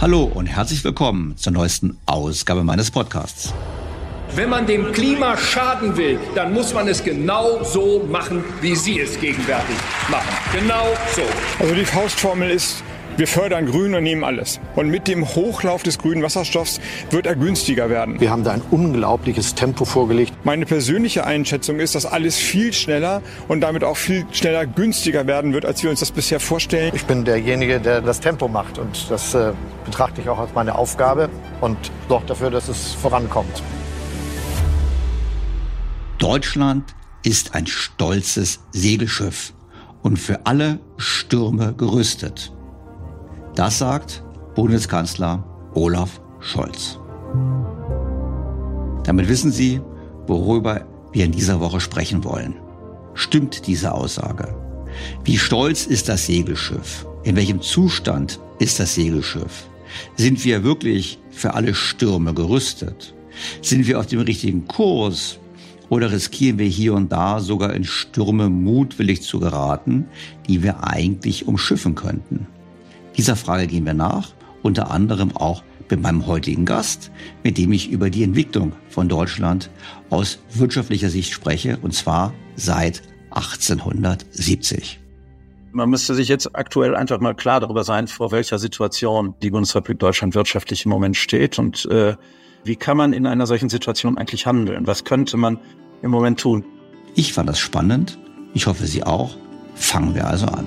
Hallo und herzlich willkommen zur neuesten Ausgabe meines Podcasts. Wenn man dem Klima schaden will, dann muss man es genau so machen, wie Sie es gegenwärtig machen. Genau so. Also die Faustformel ist, wir fördern Grün und nehmen alles. Und mit dem Hochlauf des grünen Wasserstoffs wird er günstiger werden. Wir haben da ein unglaubliches Tempo vorgelegt. Meine persönliche Einschätzung ist, dass alles viel schneller und damit auch viel schneller günstiger werden wird, als wir uns das bisher vorstellen. Ich bin derjenige, der das Tempo macht und das äh, betrachte ich auch als meine Aufgabe und sorgt dafür, dass es vorankommt. Deutschland ist ein stolzes Segelschiff und für alle Stürme gerüstet. Das sagt Bundeskanzler Olaf Scholz. Damit wissen Sie, worüber wir in dieser Woche sprechen wollen. Stimmt diese Aussage? Wie stolz ist das Segelschiff? In welchem Zustand ist das Segelschiff? Sind wir wirklich für alle Stürme gerüstet? Sind wir auf dem richtigen Kurs? Oder riskieren wir hier und da sogar in Stürme mutwillig zu geraten, die wir eigentlich umschiffen könnten? Dieser Frage gehen wir nach, unter anderem auch mit meinem heutigen Gast, mit dem ich über die Entwicklung von Deutschland aus wirtschaftlicher Sicht spreche, und zwar seit 1870. Man müsste sich jetzt aktuell einfach mal klar darüber sein, vor welcher Situation die Bundesrepublik Deutschland wirtschaftlich im Moment steht und äh, wie kann man in einer solchen Situation eigentlich handeln? Was könnte man im Moment tun? Ich fand das spannend. Ich hoffe, Sie auch. Fangen wir also an.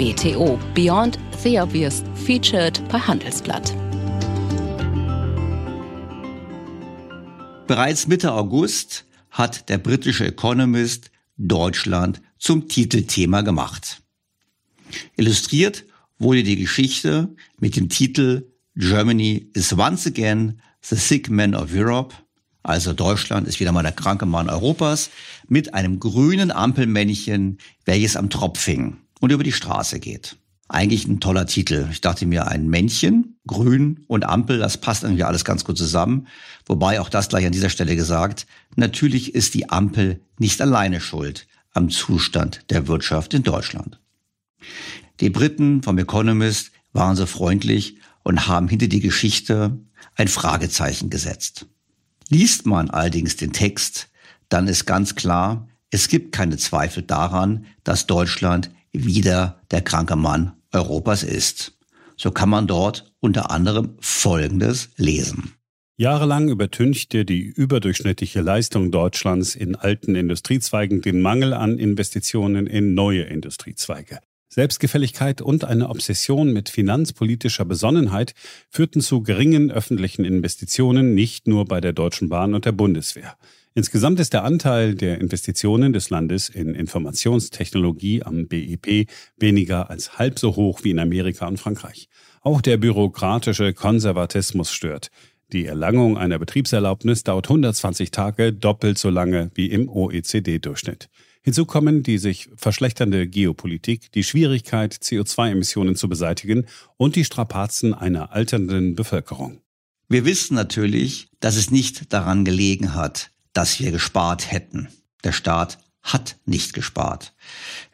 BTO Beyond the Obvious featured bei Handelsblatt. Bereits Mitte August hat der britische Economist Deutschland zum Titelthema gemacht. Illustriert wurde die Geschichte mit dem Titel Germany is once again the sick man of Europe, also Deutschland ist wieder mal der kranke Mann Europas, mit einem grünen Ampelmännchen, welches am Tropf hing und über die Straße geht. Eigentlich ein toller Titel. Ich dachte mir, ein Männchen, grün und Ampel, das passt irgendwie alles ganz gut zusammen. Wobei auch das gleich an dieser Stelle gesagt, natürlich ist die Ampel nicht alleine schuld am Zustand der Wirtschaft in Deutschland. Die Briten vom Economist waren so freundlich und haben hinter die Geschichte ein Fragezeichen gesetzt. Liest man allerdings den Text, dann ist ganz klar, es gibt keine Zweifel daran, dass Deutschland wieder der kranke Mann Europas ist. So kann man dort unter anderem Folgendes lesen. Jahrelang übertünchte die überdurchschnittliche Leistung Deutschlands in alten Industriezweigen den Mangel an Investitionen in neue Industriezweige. Selbstgefälligkeit und eine Obsession mit finanzpolitischer Besonnenheit führten zu geringen öffentlichen Investitionen nicht nur bei der Deutschen Bahn und der Bundeswehr. Insgesamt ist der Anteil der Investitionen des Landes in Informationstechnologie am BIP weniger als halb so hoch wie in Amerika und Frankreich. Auch der bürokratische Konservatismus stört. Die Erlangung einer Betriebserlaubnis dauert 120 Tage, doppelt so lange wie im OECD-Durchschnitt. Hinzu kommen die sich verschlechternde Geopolitik, die Schwierigkeit, CO2-Emissionen zu beseitigen und die Strapazen einer alternden Bevölkerung. Wir wissen natürlich, dass es nicht daran gelegen hat, dass wir gespart hätten. Der Staat hat nicht gespart.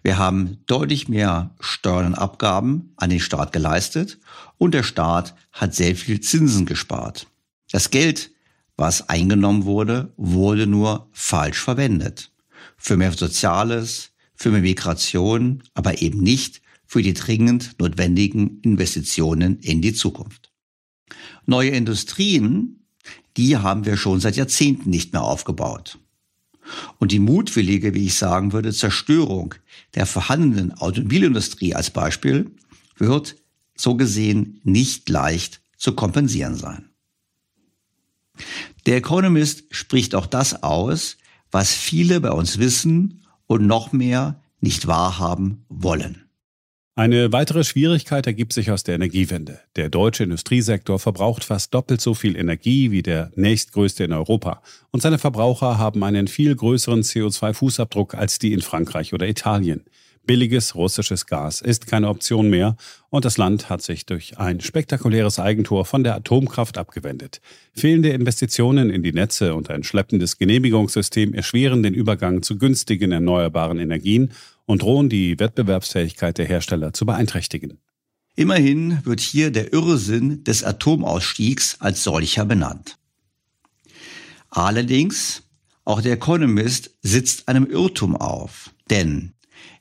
Wir haben deutlich mehr Steuern und Abgaben an den Staat geleistet und der Staat hat sehr viel Zinsen gespart. Das Geld, was eingenommen wurde, wurde nur falsch verwendet für mehr Soziales, für mehr Migration, aber eben nicht für die dringend notwendigen Investitionen in die Zukunft. Neue Industrien, die haben wir schon seit Jahrzehnten nicht mehr aufgebaut. Und die mutwillige, wie ich sagen würde, Zerstörung der vorhandenen Automobilindustrie als Beispiel wird so gesehen nicht leicht zu kompensieren sein. Der Economist spricht auch das aus, was viele bei uns wissen und noch mehr nicht wahrhaben wollen. Eine weitere Schwierigkeit ergibt sich aus der Energiewende. Der deutsche Industriesektor verbraucht fast doppelt so viel Energie wie der nächstgrößte in Europa und seine Verbraucher haben einen viel größeren CO2-Fußabdruck als die in Frankreich oder Italien. Billiges russisches Gas ist keine Option mehr und das Land hat sich durch ein spektakuläres Eigentor von der Atomkraft abgewendet. Fehlende Investitionen in die Netze und ein schleppendes Genehmigungssystem erschweren den Übergang zu günstigen erneuerbaren Energien und drohen die Wettbewerbsfähigkeit der Hersteller zu beeinträchtigen. Immerhin wird hier der Irrsinn des Atomausstiegs als solcher benannt. Allerdings, auch der Economist sitzt einem Irrtum auf. Denn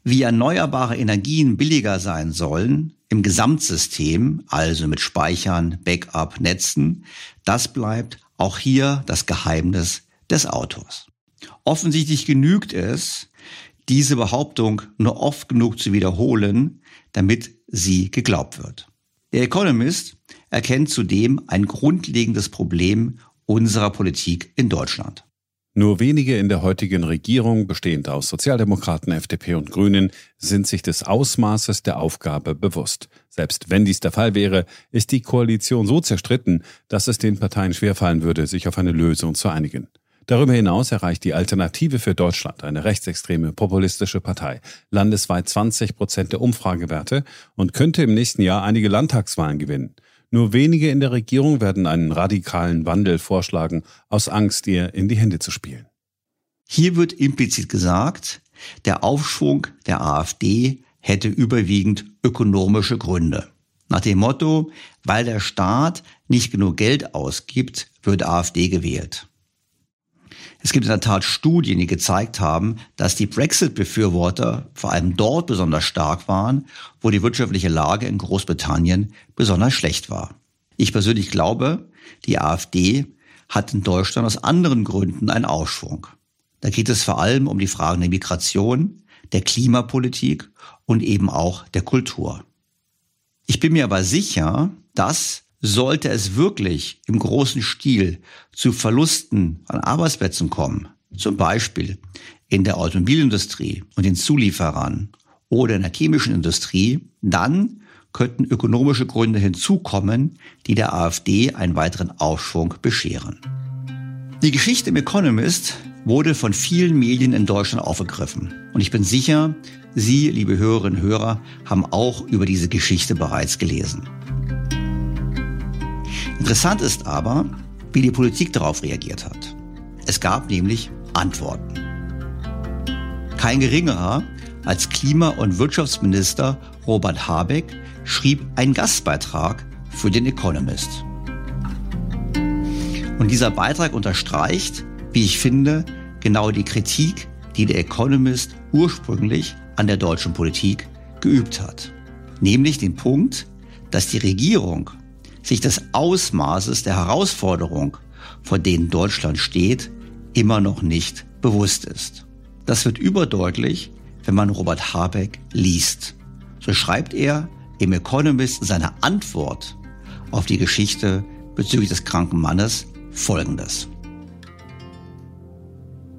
wie erneuerbare Energien billiger sein sollen im Gesamtsystem, also mit Speichern, Backup, Netzen, das bleibt auch hier das Geheimnis des Autors. Offensichtlich genügt es, diese Behauptung nur oft genug zu wiederholen, damit sie geglaubt wird. Der Economist erkennt zudem ein grundlegendes Problem unserer Politik in Deutschland. Nur wenige in der heutigen Regierung, bestehend aus Sozialdemokraten, FDP und Grünen, sind sich des Ausmaßes der Aufgabe bewusst. Selbst wenn dies der Fall wäre, ist die Koalition so zerstritten, dass es den Parteien schwerfallen würde, sich auf eine Lösung zu einigen. Darüber hinaus erreicht die Alternative für Deutschland, eine rechtsextreme populistische Partei, landesweit 20 Prozent der Umfragewerte und könnte im nächsten Jahr einige Landtagswahlen gewinnen. Nur wenige in der Regierung werden einen radikalen Wandel vorschlagen, aus Angst, ihr in die Hände zu spielen. Hier wird implizit gesagt, der Aufschwung der AfD hätte überwiegend ökonomische Gründe. Nach dem Motto, weil der Staat nicht genug Geld ausgibt, wird AfD gewählt. Es gibt in der Tat Studien, die gezeigt haben, dass die Brexit-Befürworter vor allem dort besonders stark waren, wo die wirtschaftliche Lage in Großbritannien besonders schlecht war. Ich persönlich glaube, die AfD hat in Deutschland aus anderen Gründen einen Aufschwung. Da geht es vor allem um die Fragen der Migration, der Klimapolitik und eben auch der Kultur. Ich bin mir aber sicher, dass sollte es wirklich im großen Stil zu Verlusten an Arbeitsplätzen kommen, zum Beispiel in der Automobilindustrie und den Zulieferern oder in der chemischen Industrie, dann könnten ökonomische Gründe hinzukommen, die der AfD einen weiteren Aufschwung bescheren. Die Geschichte im Economist wurde von vielen Medien in Deutschland aufgegriffen. Und ich bin sicher, Sie, liebe Hörerinnen und Hörer, haben auch über diese Geschichte bereits gelesen. Interessant ist aber, wie die Politik darauf reagiert hat. Es gab nämlich Antworten. Kein geringerer als Klima- und Wirtschaftsminister Robert Habeck schrieb einen Gastbeitrag für den Economist. Und dieser Beitrag unterstreicht, wie ich finde, genau die Kritik, die der Economist ursprünglich an der deutschen Politik geübt hat. Nämlich den Punkt, dass die Regierung sich des Ausmaßes der Herausforderung, vor denen Deutschland steht, immer noch nicht bewusst ist. Das wird überdeutlich, wenn man Robert Habeck liest. So schreibt er im Economist seine Antwort auf die Geschichte bezüglich des kranken Mannes folgendes.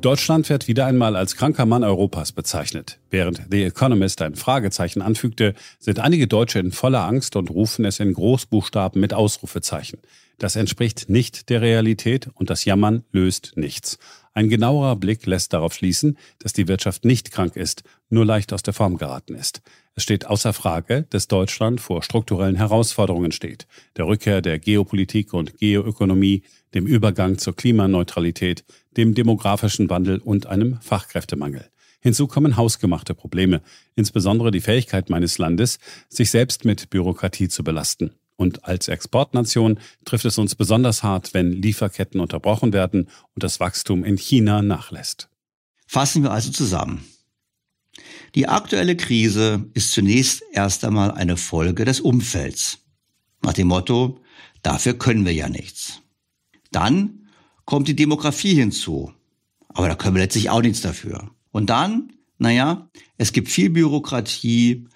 Deutschland wird wieder einmal als kranker Mann Europas bezeichnet. Während The Economist ein Fragezeichen anfügte, sind einige Deutsche in voller Angst und rufen es in Großbuchstaben mit Ausrufezeichen. Das entspricht nicht der Realität und das Jammern löst nichts. Ein genauerer Blick lässt darauf schließen, dass die Wirtschaft nicht krank ist, nur leicht aus der Form geraten ist. Es steht außer Frage, dass Deutschland vor strukturellen Herausforderungen steht. Der Rückkehr der Geopolitik und Geoökonomie, dem Übergang zur Klimaneutralität, dem demografischen Wandel und einem Fachkräftemangel. Hinzu kommen hausgemachte Probleme, insbesondere die Fähigkeit meines Landes, sich selbst mit Bürokratie zu belasten. Und als Exportnation trifft es uns besonders hart, wenn Lieferketten unterbrochen werden und das Wachstum in China nachlässt. Fassen wir also zusammen. Die aktuelle Krise ist zunächst erst einmal eine Folge des Umfelds. Nach dem Motto, dafür können wir ja nichts. Dann kommt die Demografie hinzu. Aber da können wir letztlich auch nichts dafür. Und dann, naja, es gibt viel Bürokratie,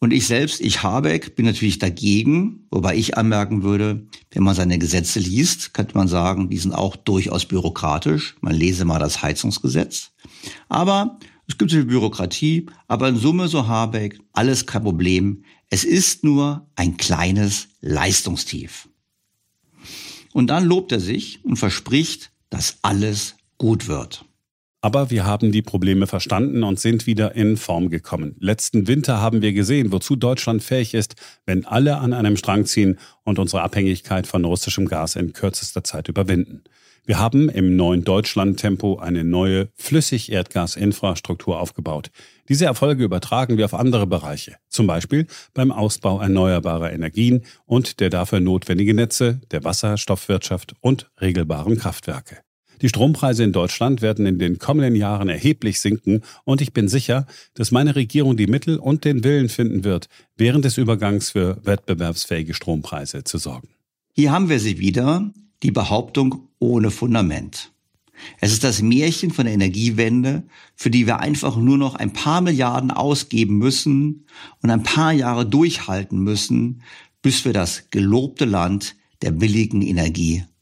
und ich selbst, ich Habeck, bin natürlich dagegen, wobei ich anmerken würde, wenn man seine Gesetze liest, könnte man sagen, die sind auch durchaus bürokratisch. Man lese mal das Heizungsgesetz. Aber es gibt viel Bürokratie, aber in Summe, so Habeck, alles kein Problem. Es ist nur ein kleines Leistungstief. Und dann lobt er sich und verspricht, dass alles gut wird. Aber wir haben die Probleme verstanden und sind wieder in Form gekommen. Letzten Winter haben wir gesehen, wozu Deutschland fähig ist, wenn alle an einem Strang ziehen und unsere Abhängigkeit von russischem Gas in kürzester Zeit überwinden. Wir haben im neuen Deutschland-Tempo eine neue Flüssig-Erdgas-Infrastruktur aufgebaut. Diese Erfolge übertragen wir auf andere Bereiche, zum Beispiel beim Ausbau erneuerbarer Energien und der dafür notwendigen Netze, der Wasserstoffwirtschaft und regelbaren Kraftwerke. Die Strompreise in Deutschland werden in den kommenden Jahren erheblich sinken und ich bin sicher, dass meine Regierung die Mittel und den Willen finden wird, während des Übergangs für wettbewerbsfähige Strompreise zu sorgen. Hier haben wir sie wieder, die Behauptung ohne Fundament. Es ist das Märchen von der Energiewende, für die wir einfach nur noch ein paar Milliarden ausgeben müssen und ein paar Jahre durchhalten müssen, bis wir das gelobte Land der billigen Energie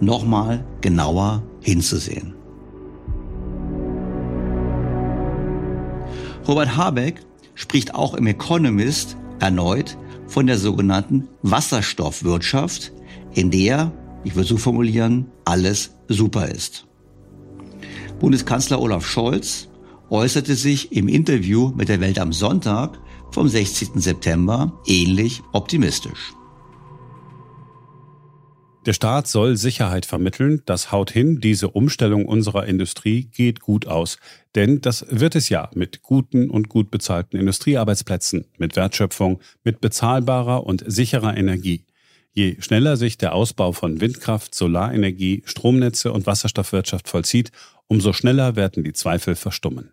nochmal genauer hinzusehen. Robert Habeck spricht auch im Economist erneut von der sogenannten Wasserstoffwirtschaft, in der, ich würde so formulieren, alles super ist. Bundeskanzler Olaf Scholz äußerte sich im Interview mit der Welt am Sonntag vom 16. September ähnlich optimistisch. Der Staat soll Sicherheit vermitteln. Das haut hin. Diese Umstellung unserer Industrie geht gut aus. Denn das wird es ja mit guten und gut bezahlten Industriearbeitsplätzen, mit Wertschöpfung, mit bezahlbarer und sicherer Energie. Je schneller sich der Ausbau von Windkraft, Solarenergie, Stromnetze und Wasserstoffwirtschaft vollzieht, umso schneller werden die Zweifel verstummen.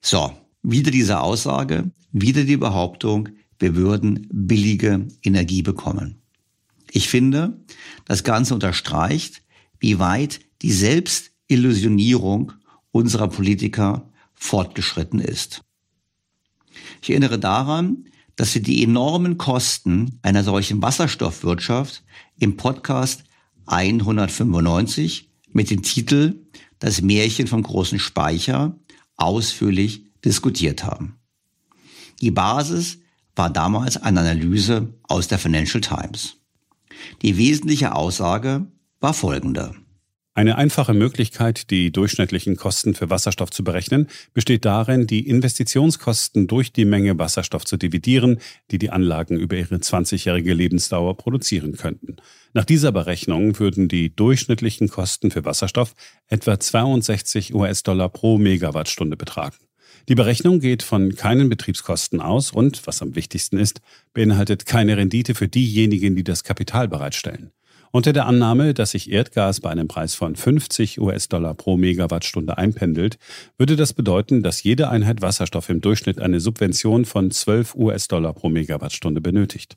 So, wieder diese Aussage, wieder die Behauptung, wir würden billige Energie bekommen. Ich finde, das Ganze unterstreicht, wie weit die Selbstillusionierung unserer Politiker fortgeschritten ist. Ich erinnere daran, dass wir die enormen Kosten einer solchen Wasserstoffwirtschaft im Podcast 195 mit dem Titel Das Märchen vom großen Speicher ausführlich diskutiert haben. Die Basis war damals eine Analyse aus der Financial Times. Die wesentliche Aussage war folgende. Eine einfache Möglichkeit, die durchschnittlichen Kosten für Wasserstoff zu berechnen, besteht darin, die Investitionskosten durch die Menge Wasserstoff zu dividieren, die die Anlagen über ihre 20-jährige Lebensdauer produzieren könnten. Nach dieser Berechnung würden die durchschnittlichen Kosten für Wasserstoff etwa 62 US-Dollar pro Megawattstunde betragen. Die Berechnung geht von keinen Betriebskosten aus und, was am wichtigsten ist, beinhaltet keine Rendite für diejenigen, die das Kapital bereitstellen. Unter der Annahme, dass sich Erdgas bei einem Preis von 50 US-Dollar pro Megawattstunde einpendelt, würde das bedeuten, dass jede Einheit Wasserstoff im Durchschnitt eine Subvention von 12 US-Dollar pro Megawattstunde benötigt.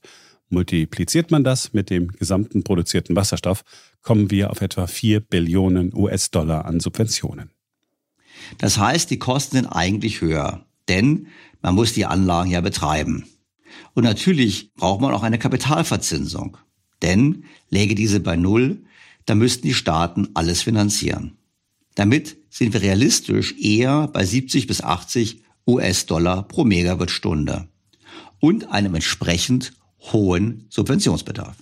Multipliziert man das mit dem gesamten produzierten Wasserstoff, kommen wir auf etwa 4 Billionen US-Dollar an Subventionen. Das heißt, die Kosten sind eigentlich höher, denn man muss die Anlagen ja betreiben. Und natürlich braucht man auch eine Kapitalverzinsung, denn läge diese bei Null, dann müssten die Staaten alles finanzieren. Damit sind wir realistisch eher bei 70 bis 80 US-Dollar pro Megawattstunde und einem entsprechend hohen Subventionsbedarf.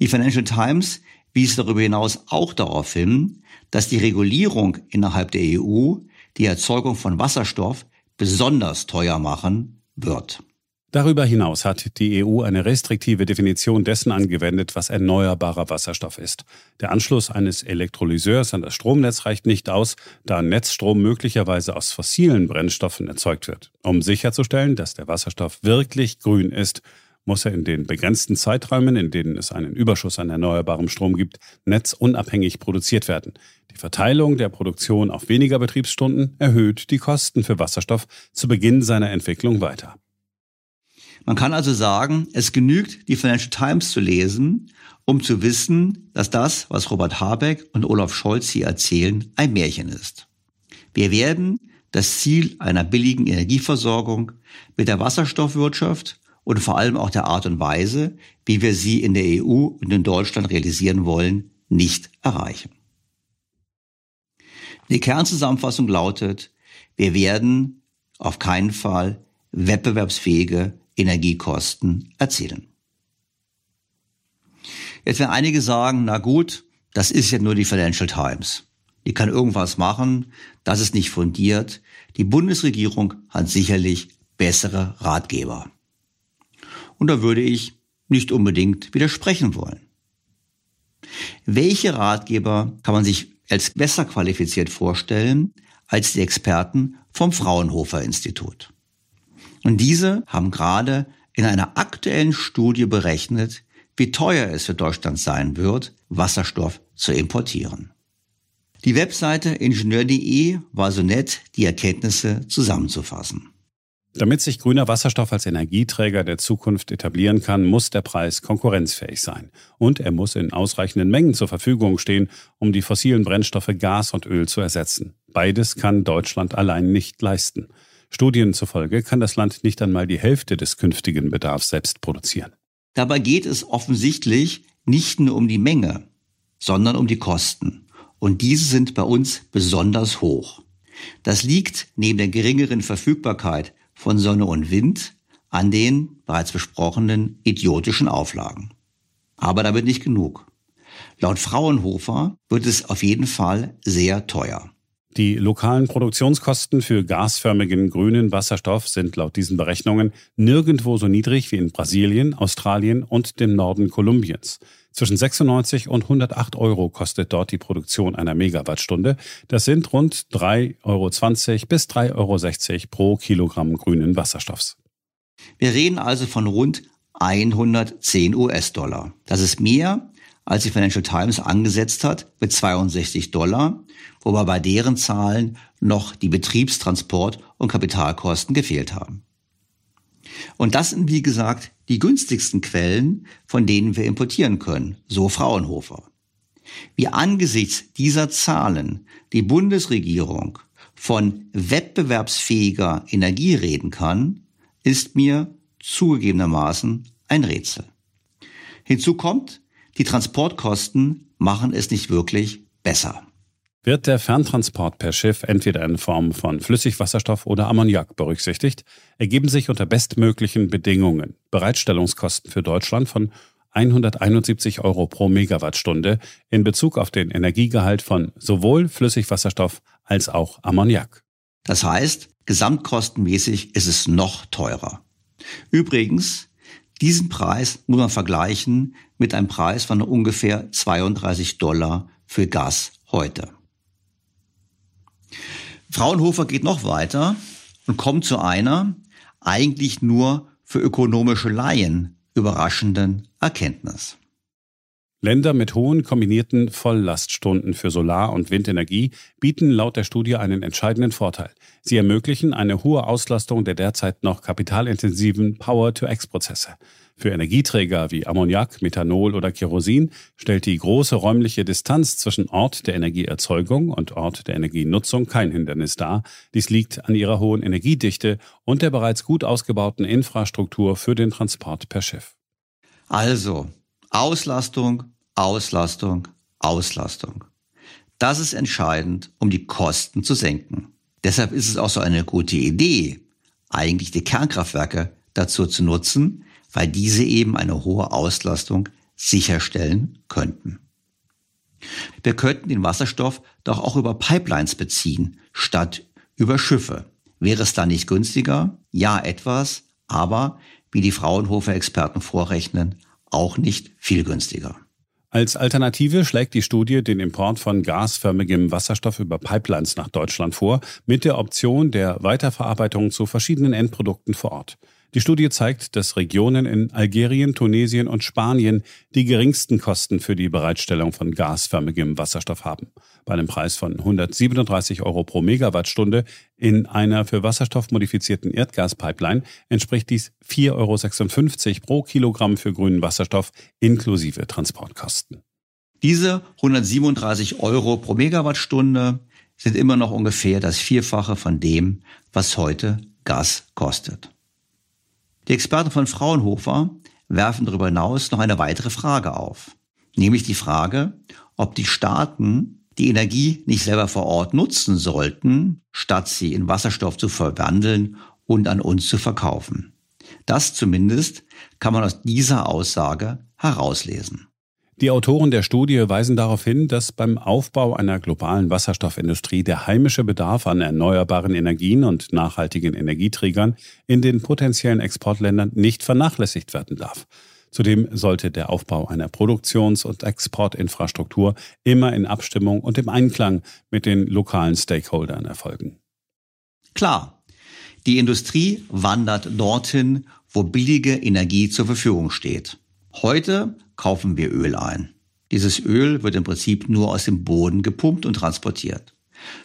Die Financial Times wies darüber hinaus auch darauf hin, dass die Regulierung innerhalb der EU die Erzeugung von Wasserstoff besonders teuer machen wird. Darüber hinaus hat die EU eine restriktive Definition dessen angewendet, was erneuerbarer Wasserstoff ist. Der Anschluss eines Elektrolyseurs an das Stromnetz reicht nicht aus, da Netzstrom möglicherweise aus fossilen Brennstoffen erzeugt wird. Um sicherzustellen, dass der Wasserstoff wirklich grün ist, muss er in den begrenzten Zeiträumen, in denen es einen Überschuss an erneuerbarem Strom gibt, netzunabhängig produziert werden. Die Verteilung der Produktion auf weniger Betriebsstunden erhöht die Kosten für Wasserstoff zu Beginn seiner Entwicklung weiter. Man kann also sagen, es genügt, die Financial Times zu lesen, um zu wissen, dass das, was Robert Habeck und Olaf Scholz hier erzählen, ein Märchen ist. Wir werden das Ziel einer billigen Energieversorgung mit der Wasserstoffwirtschaft und vor allem auch der Art und Weise, wie wir sie in der EU und in Deutschland realisieren wollen, nicht erreichen. Die Kernzusammenfassung lautet, wir werden auf keinen Fall wettbewerbsfähige Energiekosten erzielen. Jetzt werden einige sagen, na gut, das ist ja nur die Financial Times. Die kann irgendwas machen, das ist nicht fundiert. Die Bundesregierung hat sicherlich bessere Ratgeber. Und da würde ich nicht unbedingt widersprechen wollen. Welche Ratgeber kann man sich als besser qualifiziert vorstellen als die Experten vom Fraunhofer Institut? Und diese haben gerade in einer aktuellen Studie berechnet, wie teuer es für Deutschland sein wird, Wasserstoff zu importieren. Die Webseite ingenieur.de war so nett, die Erkenntnisse zusammenzufassen. Damit sich grüner Wasserstoff als Energieträger der Zukunft etablieren kann, muss der Preis konkurrenzfähig sein. Und er muss in ausreichenden Mengen zur Verfügung stehen, um die fossilen Brennstoffe Gas und Öl zu ersetzen. Beides kann Deutschland allein nicht leisten. Studien zufolge kann das Land nicht einmal die Hälfte des künftigen Bedarfs selbst produzieren. Dabei geht es offensichtlich nicht nur um die Menge, sondern um die Kosten. Und diese sind bei uns besonders hoch. Das liegt neben der geringeren Verfügbarkeit von Sonne und Wind an den bereits besprochenen idiotischen Auflagen. Aber damit nicht genug. Laut Fraunhofer wird es auf jeden Fall sehr teuer. Die lokalen Produktionskosten für gasförmigen grünen Wasserstoff sind laut diesen Berechnungen nirgendwo so niedrig wie in Brasilien, Australien und dem Norden Kolumbiens. Zwischen 96 und 108 Euro kostet dort die Produktion einer Megawattstunde. Das sind rund 3,20 Euro bis 3,60 Euro pro Kilogramm grünen Wasserstoffs. Wir reden also von rund 110 US-Dollar. Das ist mehr, als die Financial Times angesetzt hat, mit 62 Dollar, wobei bei deren Zahlen noch die Betriebstransport- und Kapitalkosten gefehlt haben. Und das sind, wie gesagt, die günstigsten Quellen, von denen wir importieren können, so Fraunhofer. Wie angesichts dieser Zahlen die Bundesregierung von wettbewerbsfähiger Energie reden kann, ist mir zugegebenermaßen ein Rätsel. Hinzu kommt, die Transportkosten machen es nicht wirklich besser. Wird der Ferntransport per Schiff entweder in Form von Flüssigwasserstoff oder Ammoniak berücksichtigt, ergeben sich unter bestmöglichen Bedingungen Bereitstellungskosten für Deutschland von 171 Euro pro Megawattstunde in Bezug auf den Energiegehalt von sowohl Flüssigwasserstoff als auch Ammoniak. Das heißt, gesamtkostenmäßig ist es noch teurer. Übrigens, diesen Preis muss man vergleichen mit einem Preis von ungefähr 32 Dollar für Gas heute. Fraunhofer geht noch weiter und kommt zu einer eigentlich nur für ökonomische Laien überraschenden Erkenntnis. Länder mit hohen kombinierten Volllaststunden für Solar- und Windenergie bieten laut der Studie einen entscheidenden Vorteil. Sie ermöglichen eine hohe Auslastung der derzeit noch kapitalintensiven Power-to-X-Prozesse. Für Energieträger wie Ammoniak, Methanol oder Kerosin stellt die große räumliche Distanz zwischen Ort der Energieerzeugung und Ort der Energienutzung kein Hindernis dar. Dies liegt an ihrer hohen Energiedichte und der bereits gut ausgebauten Infrastruktur für den Transport per Schiff. Also, Auslastung, Auslastung, Auslastung. Das ist entscheidend, um die Kosten zu senken. Deshalb ist es auch so eine gute Idee, eigentlich die Kernkraftwerke dazu zu nutzen, weil diese eben eine hohe Auslastung sicherstellen könnten. Wir könnten den Wasserstoff doch auch über Pipelines beziehen, statt über Schiffe. Wäre es da nicht günstiger? Ja, etwas, aber wie die Fraunhofer-Experten vorrechnen, auch nicht viel günstiger. Als Alternative schlägt die Studie den Import von gasförmigem Wasserstoff über Pipelines nach Deutschland vor, mit der Option der Weiterverarbeitung zu verschiedenen Endprodukten vor Ort. Die Studie zeigt, dass Regionen in Algerien, Tunesien und Spanien die geringsten Kosten für die Bereitstellung von gasförmigem Wasserstoff haben. Bei einem Preis von 137 Euro pro Megawattstunde in einer für Wasserstoff modifizierten Erdgaspipeline entspricht dies 4,56 Euro pro Kilogramm für grünen Wasserstoff inklusive Transportkosten. Diese 137 Euro pro Megawattstunde sind immer noch ungefähr das Vierfache von dem, was heute Gas kostet. Die Experten von Fraunhofer werfen darüber hinaus noch eine weitere Frage auf, nämlich die Frage, ob die Staaten die Energie nicht selber vor Ort nutzen sollten, statt sie in Wasserstoff zu verwandeln und an uns zu verkaufen. Das zumindest kann man aus dieser Aussage herauslesen. Die Autoren der Studie weisen darauf hin, dass beim Aufbau einer globalen Wasserstoffindustrie der heimische Bedarf an erneuerbaren Energien und nachhaltigen Energieträgern in den potenziellen Exportländern nicht vernachlässigt werden darf. Zudem sollte der Aufbau einer Produktions- und Exportinfrastruktur immer in Abstimmung und im Einklang mit den lokalen Stakeholdern erfolgen. Klar, die Industrie wandert dorthin, wo billige Energie zur Verfügung steht. Heute kaufen wir Öl ein. Dieses Öl wird im Prinzip nur aus dem Boden gepumpt und transportiert.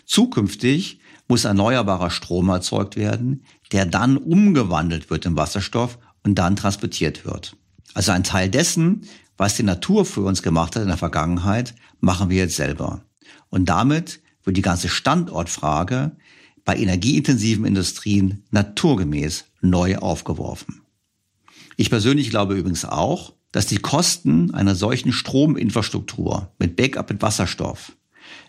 Zukünftig muss erneuerbarer Strom erzeugt werden, der dann umgewandelt wird in Wasserstoff und dann transportiert wird. Also ein Teil dessen, was die Natur für uns gemacht hat in der Vergangenheit, machen wir jetzt selber. Und damit wird die ganze Standortfrage bei energieintensiven Industrien naturgemäß neu aufgeworfen. Ich persönlich glaube übrigens auch, dass die Kosten einer solchen Strominfrastruktur mit Backup mit Wasserstoff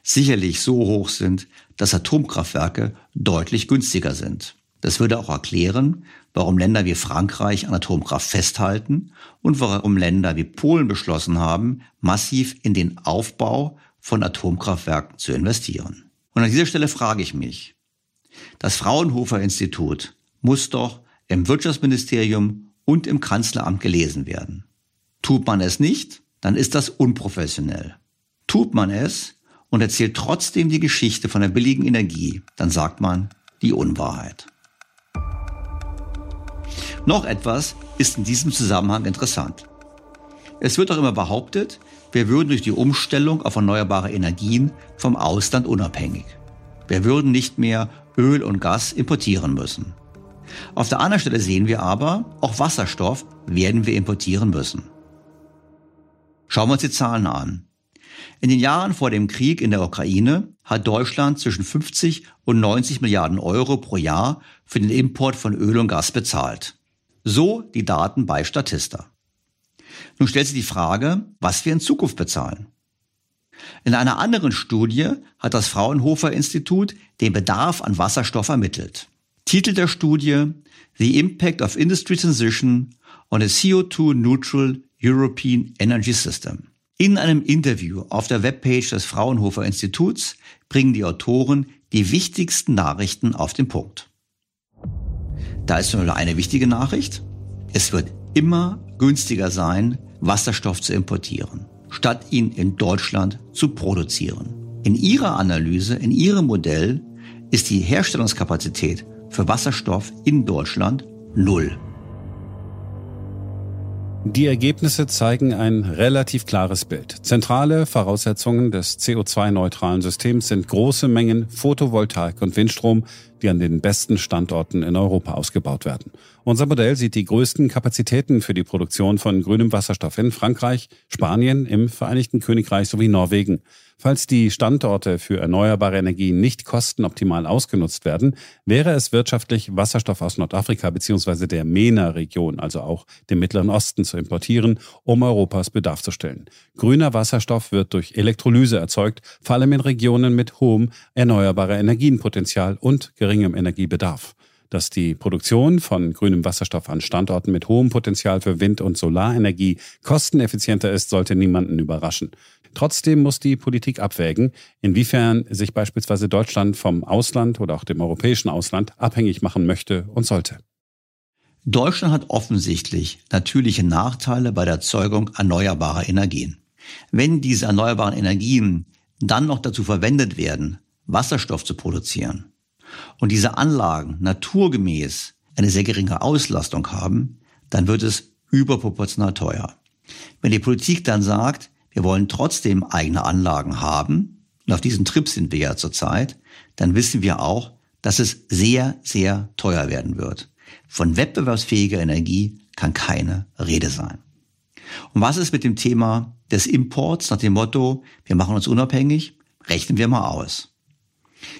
sicherlich so hoch sind, dass Atomkraftwerke deutlich günstiger sind. Das würde auch erklären, warum Länder wie Frankreich an Atomkraft festhalten und warum Länder wie Polen beschlossen haben, massiv in den Aufbau von Atomkraftwerken zu investieren. Und an dieser Stelle frage ich mich, das Fraunhofer Institut muss doch im Wirtschaftsministerium und im Kanzleramt gelesen werden. Tut man es nicht, dann ist das unprofessionell. Tut man es und erzählt trotzdem die Geschichte von der billigen Energie, dann sagt man die Unwahrheit. Noch etwas ist in diesem Zusammenhang interessant. Es wird auch immer behauptet, wir würden durch die Umstellung auf erneuerbare Energien vom Ausland unabhängig. Wir würden nicht mehr Öl und Gas importieren müssen. Auf der anderen Stelle sehen wir aber, auch Wasserstoff werden wir importieren müssen. Schauen wir uns die Zahlen an. In den Jahren vor dem Krieg in der Ukraine hat Deutschland zwischen 50 und 90 Milliarden Euro pro Jahr für den Import von Öl und Gas bezahlt. So die Daten bei Statista. Nun stellt sich die Frage, was wir in Zukunft bezahlen. In einer anderen Studie hat das Fraunhofer Institut den Bedarf an Wasserstoff ermittelt. Titel der Studie The Impact of Industry Transition on a CO2 Neutral European Energy System. In einem Interview auf der Webpage des Fraunhofer Instituts bringen die Autoren die wichtigsten Nachrichten auf den Punkt. Da ist nur eine wichtige Nachricht. Es wird immer günstiger sein, Wasserstoff zu importieren, statt ihn in Deutschland zu produzieren. In ihrer Analyse, in ihrem Modell ist die Herstellungskapazität für Wasserstoff in Deutschland null. Die Ergebnisse zeigen ein relativ klares Bild. Zentrale Voraussetzungen des CO2-neutralen Systems sind große Mengen Photovoltaik und Windstrom, die an den besten Standorten in Europa ausgebaut werden. Unser Modell sieht die größten Kapazitäten für die Produktion von grünem Wasserstoff in Frankreich, Spanien, im Vereinigten Königreich sowie Norwegen. Falls die Standorte für erneuerbare Energien nicht kostenoptimal ausgenutzt werden, wäre es wirtschaftlich, Wasserstoff aus Nordafrika bzw. der MENA-Region, also auch dem Mittleren Osten, zu importieren, um Europas Bedarf zu stellen. Grüner Wasserstoff wird durch Elektrolyse erzeugt, vor allem in Regionen mit hohem erneuerbarer Energienpotenzial und geringem Energiebedarf. Dass die Produktion von grünem Wasserstoff an Standorten mit hohem Potenzial für Wind- und Solarenergie kosteneffizienter ist, sollte niemanden überraschen. Trotzdem muss die Politik abwägen, inwiefern sich beispielsweise Deutschland vom Ausland oder auch dem europäischen Ausland abhängig machen möchte und sollte. Deutschland hat offensichtlich natürliche Nachteile bei der Erzeugung erneuerbarer Energien. Wenn diese erneuerbaren Energien dann noch dazu verwendet werden, Wasserstoff zu produzieren und diese Anlagen naturgemäß eine sehr geringe Auslastung haben, dann wird es überproportional teuer. Wenn die Politik dann sagt, wir wollen trotzdem eigene Anlagen haben, und auf diesem Trip sind wir ja zurzeit, dann wissen wir auch, dass es sehr, sehr teuer werden wird. Von wettbewerbsfähiger Energie kann keine Rede sein. Und was ist mit dem Thema des Imports nach dem Motto, wir machen uns unabhängig? Rechnen wir mal aus.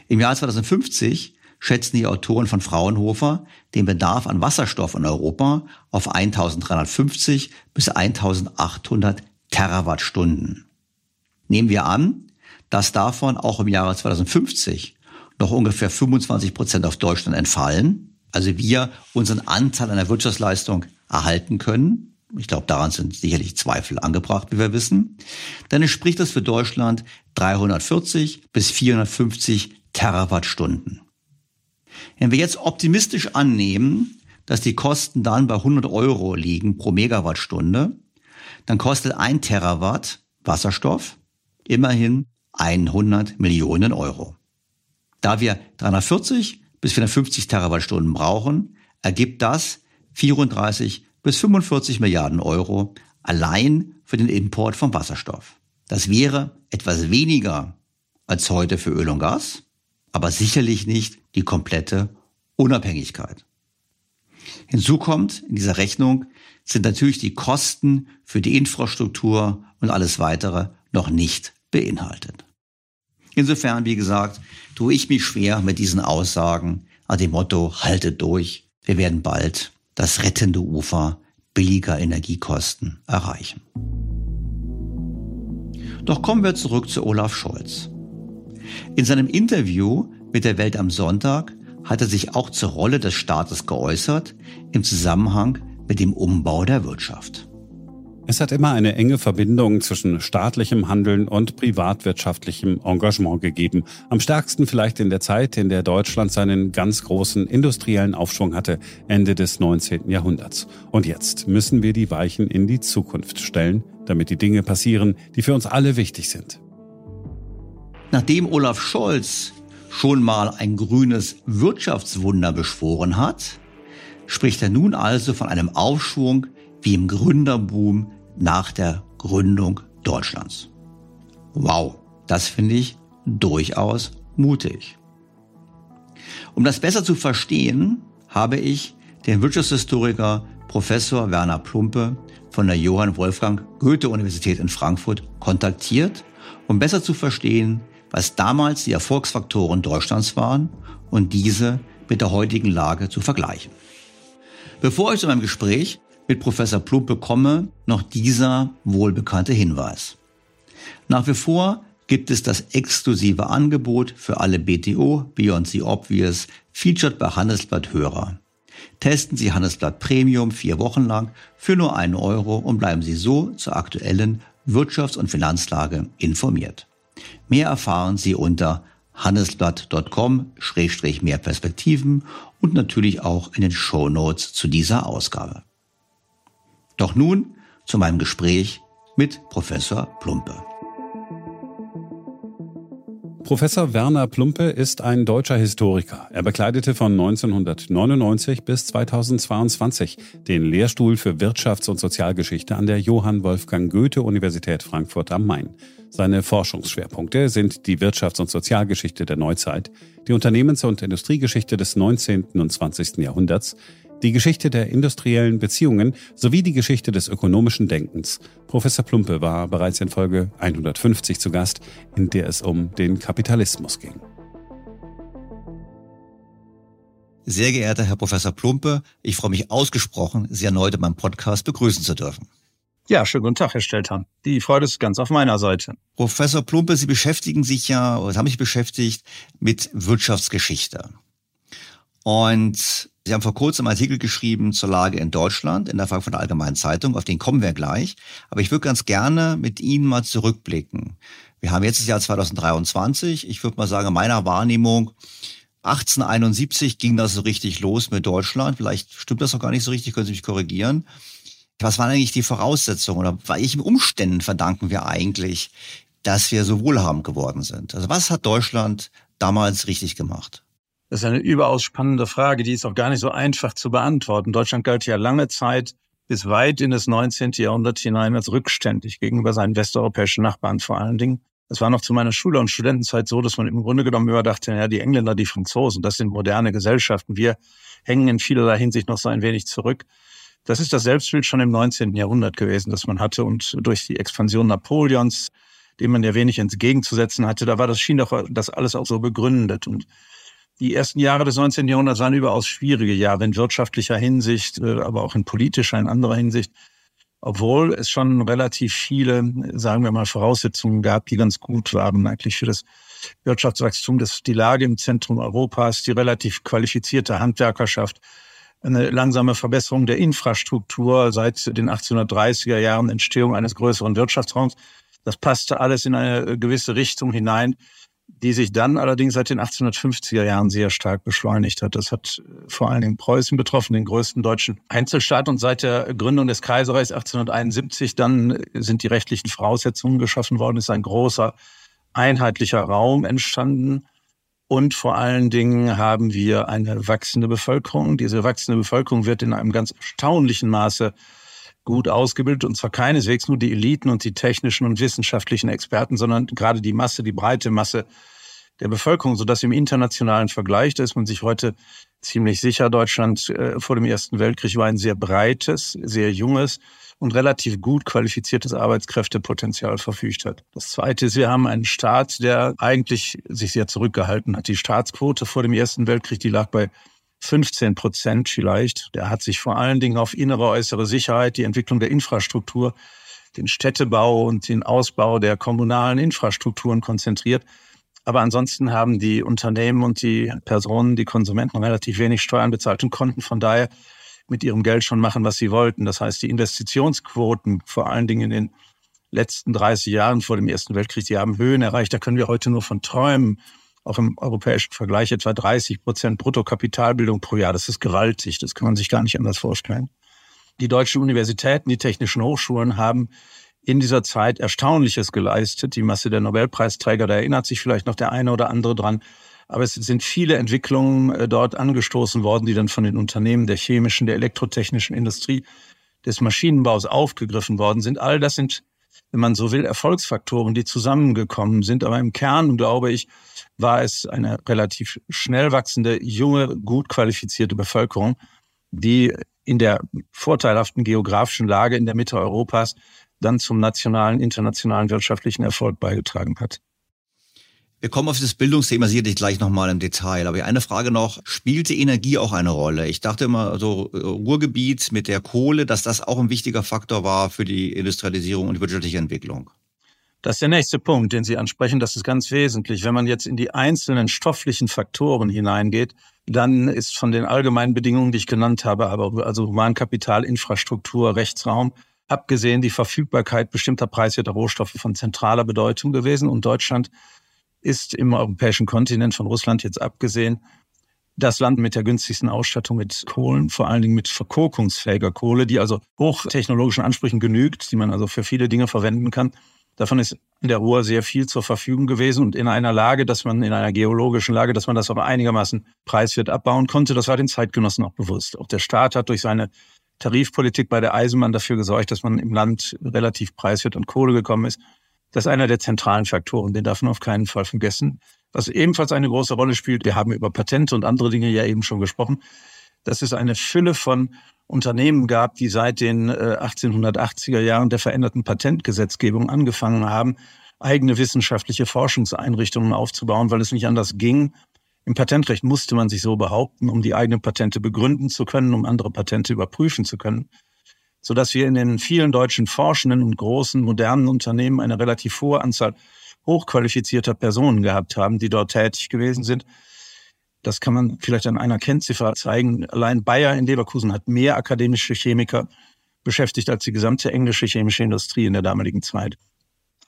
Im Jahr 2050 schätzen die Autoren von Fraunhofer den Bedarf an Wasserstoff in Europa auf 1350 bis 1800 Terawattstunden. Nehmen wir an, dass davon auch im Jahre 2050 noch ungefähr 25 Prozent auf Deutschland entfallen, also wir unseren Anteil an der Wirtschaftsleistung erhalten können, Ich glaube, daran sind sicherlich Zweifel angebracht, wie wir wissen. Dann entspricht das für Deutschland 340 bis 450 Terawattstunden. Wenn wir jetzt optimistisch annehmen, dass die Kosten dann bei 100 Euro liegen pro Megawattstunde, dann kostet ein Terawatt Wasserstoff immerhin 100 Millionen Euro. Da wir 340 bis 450 Terawattstunden brauchen, ergibt das 34 bis 45 Milliarden Euro allein für den Import von Wasserstoff. Das wäre etwas weniger als heute für Öl und Gas, aber sicherlich nicht die komplette Unabhängigkeit. Hinzu kommt in dieser Rechnung sind natürlich die Kosten für die Infrastruktur und alles weitere noch nicht beinhaltet. Insofern, wie gesagt, tue ich mich schwer mit diesen Aussagen an dem Motto, haltet durch, wir werden bald das rettende Ufer billiger Energiekosten erreichen. Doch kommen wir zurück zu Olaf Scholz. In seinem Interview mit der Welt am Sonntag hat er sich auch zur Rolle des Staates geäußert im Zusammenhang mit dem Umbau der Wirtschaft. Es hat immer eine enge Verbindung zwischen staatlichem Handeln und privatwirtschaftlichem Engagement gegeben. Am stärksten vielleicht in der Zeit, in der Deutschland seinen ganz großen industriellen Aufschwung hatte, Ende des 19. Jahrhunderts. Und jetzt müssen wir die Weichen in die Zukunft stellen, damit die Dinge passieren, die für uns alle wichtig sind. Nachdem Olaf Scholz schon mal ein grünes Wirtschaftswunder beschworen hat, spricht er nun also von einem Aufschwung wie im Gründerboom nach der Gründung Deutschlands. Wow, das finde ich durchaus mutig. Um das besser zu verstehen, habe ich den Wirtschaftshistoriker Professor Werner Plumpe von der Johann Wolfgang Goethe Universität in Frankfurt kontaktiert, um besser zu verstehen, was damals die Erfolgsfaktoren Deutschlands waren und diese mit der heutigen Lage zu vergleichen. Bevor ich zu meinem Gespräch mit Professor Plumpe komme, noch dieser wohlbekannte Hinweis. Nach wie vor gibt es das exklusive Angebot für alle BTO Beyond the Obvious featured bei Handelsblatt Hörer. Testen Sie Handelsblatt Premium vier Wochen lang für nur einen Euro und bleiben Sie so zur aktuellen Wirtschafts- und Finanzlage informiert. Mehr erfahren Sie unter handelsblatt.com-mehr Perspektiven und natürlich auch in den Show Notes zu dieser Ausgabe. Doch nun zu meinem Gespräch mit Professor Plumpe. Professor Werner Plumpe ist ein deutscher Historiker. Er bekleidete von 1999 bis 2022 den Lehrstuhl für Wirtschafts- und Sozialgeschichte an der Johann Wolfgang Goethe Universität Frankfurt am Main. Seine Forschungsschwerpunkte sind die Wirtschafts- und Sozialgeschichte der Neuzeit, die Unternehmens- und Industriegeschichte des 19. und 20. Jahrhunderts, die Geschichte der industriellen Beziehungen sowie die Geschichte des ökonomischen Denkens. Professor Plumpe war bereits in Folge 150 zu Gast, in der es um den Kapitalismus ging. Sehr geehrter Herr Professor Plumpe, ich freue mich ausgesprochen, Sie erneut in meinem Podcast begrüßen zu dürfen. Ja, schönen guten Tag, Herr Steltern. Die Freude ist ganz auf meiner Seite. Professor Plumpe, Sie beschäftigen sich ja, oder haben sich beschäftigt mit Wirtschaftsgeschichte. Und Sie haben vor kurzem einen Artikel geschrieben zur Lage in Deutschland in der Frankfurter Allgemeinen Zeitung, auf den kommen wir gleich. Aber ich würde ganz gerne mit Ihnen mal zurückblicken. Wir haben jetzt das Jahr 2023. Ich würde mal sagen, meiner Wahrnehmung, 1871 ging das so richtig los mit Deutschland. Vielleicht stimmt das noch gar nicht so richtig, können Sie mich korrigieren. Was waren eigentlich die Voraussetzungen oder welchen Umständen verdanken wir eigentlich, dass wir so wohlhabend geworden sind? Also was hat Deutschland damals richtig gemacht? Das ist eine überaus spannende Frage, die ist auch gar nicht so einfach zu beantworten. Deutschland galt ja lange Zeit bis weit in das 19. Jahrhundert hinein als rückständig gegenüber seinen westeuropäischen Nachbarn vor allen Dingen. Es war noch zu meiner Schule- und Studentenzeit so, dass man im Grunde genommen immer dachte, ja, die Engländer, die Franzosen, das sind moderne Gesellschaften. Wir hängen in vielerlei Hinsicht noch so ein wenig zurück. Das ist das Selbstbild schon im 19. Jahrhundert gewesen, das man hatte. Und durch die Expansion Napoleons, dem man ja wenig entgegenzusetzen hatte, da war das, schien doch das alles auch so begründet. Und die ersten Jahre des 19. Jahrhunderts waren überaus schwierige Jahre in wirtschaftlicher Hinsicht, äh, aber auch in politischer, in anderer Hinsicht. Obwohl es schon relativ viele, sagen wir mal, Voraussetzungen gab, die ganz gut waren eigentlich für das Wirtschaftswachstum. Das die Lage im Zentrum Europas, die relativ qualifizierte Handwerkerschaft, eine langsame Verbesserung der Infrastruktur seit den 1830er Jahren, Entstehung eines größeren Wirtschaftsraums. Das passte alles in eine gewisse Richtung hinein, die sich dann allerdings seit den 1850er Jahren sehr stark beschleunigt hat. Das hat vor allen Dingen Preußen betroffen, den größten deutschen Einzelstaat. Und seit der Gründung des Kaiserreichs 1871 dann sind die rechtlichen Voraussetzungen geschaffen worden, ist ein großer einheitlicher Raum entstanden. Und vor allen Dingen haben wir eine wachsende Bevölkerung. Diese wachsende Bevölkerung wird in einem ganz erstaunlichen Maße gut ausgebildet und zwar keineswegs nur die Eliten und die technischen und wissenschaftlichen Experten, sondern gerade die Masse, die breite Masse der Bevölkerung, sodass im internationalen Vergleich, da ist man sich heute ziemlich sicher, Deutschland äh, vor dem Ersten Weltkrieg war ein sehr breites, sehr junges und relativ gut qualifiziertes Arbeitskräftepotenzial verfügt hat. Das Zweite ist, wir haben einen Staat, der eigentlich sich sehr zurückgehalten hat. Die Staatsquote vor dem Ersten Weltkrieg, die lag bei 15 Prozent vielleicht. Der hat sich vor allen Dingen auf innere, äußere Sicherheit, die Entwicklung der Infrastruktur, den Städtebau und den Ausbau der kommunalen Infrastrukturen konzentriert. Aber ansonsten haben die Unternehmen und die Personen, die Konsumenten relativ wenig Steuern bezahlt und konnten von daher mit ihrem Geld schon machen, was sie wollten. Das heißt, die Investitionsquoten, vor allen Dingen in den letzten 30 Jahren vor dem Ersten Weltkrieg, die haben Höhen erreicht. Da können wir heute nur von träumen auch im europäischen Vergleich etwa 30 Prozent Bruttokapitalbildung pro Jahr. Das ist gewaltig. Das kann man sich gar nicht anders vorstellen. Die deutschen Universitäten, die technischen Hochschulen haben in dieser Zeit Erstaunliches geleistet. Die Masse der Nobelpreisträger, da erinnert sich vielleicht noch der eine oder andere dran. Aber es sind viele Entwicklungen äh, dort angestoßen worden, die dann von den Unternehmen der chemischen, der elektrotechnischen Industrie, des Maschinenbaus aufgegriffen worden sind. All das sind wenn man so will, Erfolgsfaktoren, die zusammengekommen sind. Aber im Kern, glaube ich, war es eine relativ schnell wachsende, junge, gut qualifizierte Bevölkerung, die in der vorteilhaften geografischen Lage in der Mitte Europas dann zum nationalen, internationalen wirtschaftlichen Erfolg beigetragen hat. Wir kommen auf das Bildungsthema sicherlich gleich nochmal im Detail. Aber eine Frage noch, spielte Energie auch eine Rolle? Ich dachte immer, so äh, Ruhrgebiet mit der Kohle, dass das auch ein wichtiger Faktor war für die Industrialisierung und die wirtschaftliche Entwicklung. Das ist der nächste Punkt, den Sie ansprechen. Das ist ganz wesentlich. Wenn man jetzt in die einzelnen stofflichen Faktoren hineingeht, dann ist von den allgemeinen Bedingungen, die ich genannt habe, aber also Humankapital, Infrastruktur, Rechtsraum, abgesehen die Verfügbarkeit bestimmter preiswerter Rohstoffe von zentraler Bedeutung gewesen. Und Deutschland ist im europäischen Kontinent von Russland jetzt abgesehen das Land mit der günstigsten Ausstattung mit Kohlen, vor allen Dingen mit verkokungsfähiger Kohle, die also hochtechnologischen Ansprüchen genügt, die man also für viele Dinge verwenden kann. Davon ist in der Ruhr sehr viel zur Verfügung gewesen und in einer Lage, dass man in einer geologischen Lage, dass man das aber einigermaßen preiswert abbauen konnte. Das war den Zeitgenossen auch bewusst. Auch der Staat hat durch seine Tarifpolitik bei der Eisenbahn dafür gesorgt, dass man im Land relativ preiswert an Kohle gekommen ist. Das ist einer der zentralen Faktoren, den darf man auf keinen Fall vergessen. Was ebenfalls eine große Rolle spielt, wir haben über Patente und andere Dinge ja eben schon gesprochen, dass es eine Fülle von Unternehmen gab, die seit den 1880er äh, Jahren der veränderten Patentgesetzgebung angefangen haben, eigene wissenschaftliche Forschungseinrichtungen aufzubauen, weil es nicht anders ging. Im Patentrecht musste man sich so behaupten, um die eigenen Patente begründen zu können, um andere Patente überprüfen zu können sodass wir in den vielen deutschen forschenden und großen modernen Unternehmen eine relativ hohe Anzahl hochqualifizierter Personen gehabt haben, die dort tätig gewesen sind. Das kann man vielleicht an einer Kennziffer zeigen. Allein Bayer in Leverkusen hat mehr akademische Chemiker beschäftigt als die gesamte englische chemische Industrie in der damaligen Zeit.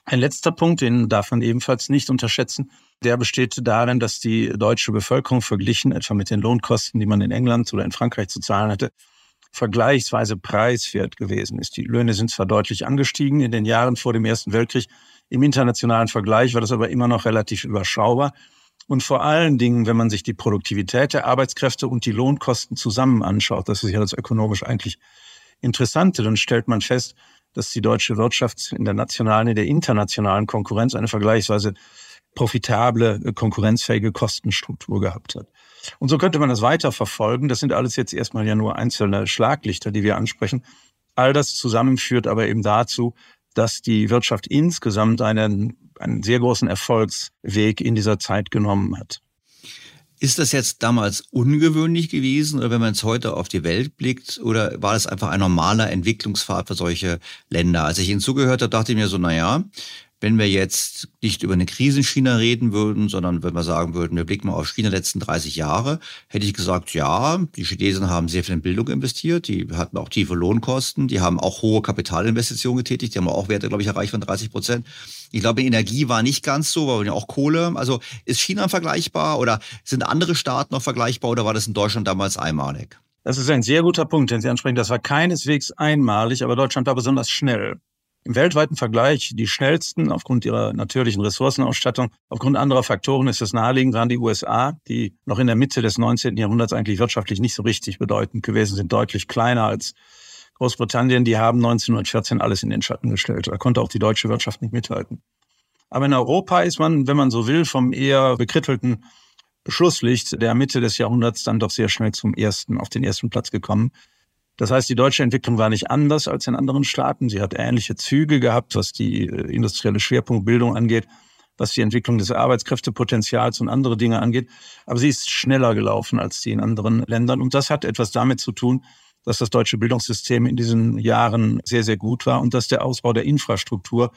Ein letzter Punkt, den darf man ebenfalls nicht unterschätzen, der besteht darin, dass die deutsche Bevölkerung verglichen etwa mit den Lohnkosten, die man in England oder in Frankreich zu zahlen hatte, vergleichsweise preiswert gewesen ist. Die Löhne sind zwar deutlich angestiegen in den Jahren vor dem Ersten Weltkrieg. Im internationalen Vergleich war das aber immer noch relativ überschaubar. Und vor allen Dingen, wenn man sich die Produktivität der Arbeitskräfte und die Lohnkosten zusammen anschaut, das ist ja das ökonomisch eigentlich Interessante, dann stellt man fest, dass die deutsche Wirtschaft in der nationalen, in der internationalen Konkurrenz eine vergleichsweise profitable, konkurrenzfähige Kostenstruktur gehabt hat. Und so könnte man das weiter verfolgen. Das sind alles jetzt erstmal ja nur einzelne Schlaglichter, die wir ansprechen. All das zusammen führt aber eben dazu, dass die Wirtschaft insgesamt einen, einen sehr großen Erfolgsweg in dieser Zeit genommen hat. Ist das jetzt damals ungewöhnlich gewesen oder wenn man jetzt heute auf die Welt blickt oder war das einfach ein normaler Entwicklungspfad für solche Länder? Als ich Ihnen zugehört habe, dachte ich mir so, na ja, Wenn wir jetzt nicht über eine Krise in China reden würden, sondern wenn wir sagen würden, wir blicken mal auf China letzten 30 Jahre, hätte ich gesagt, ja, die Chinesen haben sehr viel in Bildung investiert, die hatten auch tiefe Lohnkosten, die haben auch hohe Kapitalinvestitionen getätigt, die haben auch Werte, glaube ich, erreicht von 30 Prozent. Ich glaube, Energie war nicht ganz so, weil ja auch Kohle. Also ist China vergleichbar oder sind andere Staaten noch vergleichbar oder war das in Deutschland damals einmalig? Das ist ein sehr guter Punkt, den Sie ansprechen. Das war keineswegs einmalig, aber Deutschland war besonders schnell. Im weltweiten Vergleich die schnellsten aufgrund ihrer natürlichen Ressourcenausstattung. Aufgrund anderer Faktoren ist es naheliegend, waren die USA, die noch in der Mitte des 19. Jahrhunderts eigentlich wirtschaftlich nicht so richtig bedeutend gewesen sind, deutlich kleiner als Großbritannien. Die haben 1914 alles in den Schatten gestellt. Da konnte auch die deutsche Wirtschaft nicht mithalten. Aber in Europa ist man, wenn man so will, vom eher bekrittelten Schlusslicht der Mitte des Jahrhunderts dann doch sehr schnell zum ersten, auf den ersten Platz gekommen. Das heißt, die deutsche Entwicklung war nicht anders als in anderen Staaten. Sie hat ähnliche Züge gehabt, was die äh, industrielle Schwerpunktbildung angeht, was die Entwicklung des Arbeitskräftepotenzials und andere Dinge angeht. Aber sie ist schneller gelaufen als die in anderen Ländern. Und das hat etwas damit zu tun, dass das deutsche Bildungssystem in diesen Jahren sehr, sehr gut war und dass der Ausbau der Infrastruktur,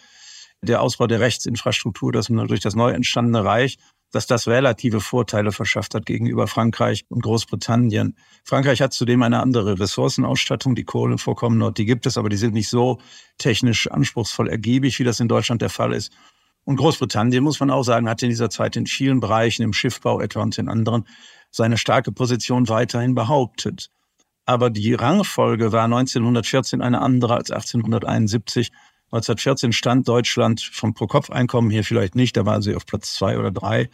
der Ausbau der Rechtsinfrastruktur, das durch das neu entstandene Reich dass das relative Vorteile verschafft hat gegenüber Frankreich und Großbritannien. Frankreich hat zudem eine andere Ressourcenausstattung. Die Kohlenvorkommen dort, die gibt es, aber die sind nicht so technisch anspruchsvoll ergiebig, wie das in Deutschland der Fall ist. Und Großbritannien, muss man auch sagen, hat in dieser Zeit in vielen Bereichen, im Schiffbau etwa und in anderen, seine starke Position weiterhin behauptet. Aber die Rangfolge war 1914 eine andere als 1871. 1914 stand Deutschland vom Pro-Kopf-Einkommen hier vielleicht nicht, da waren sie auf Platz zwei oder drei,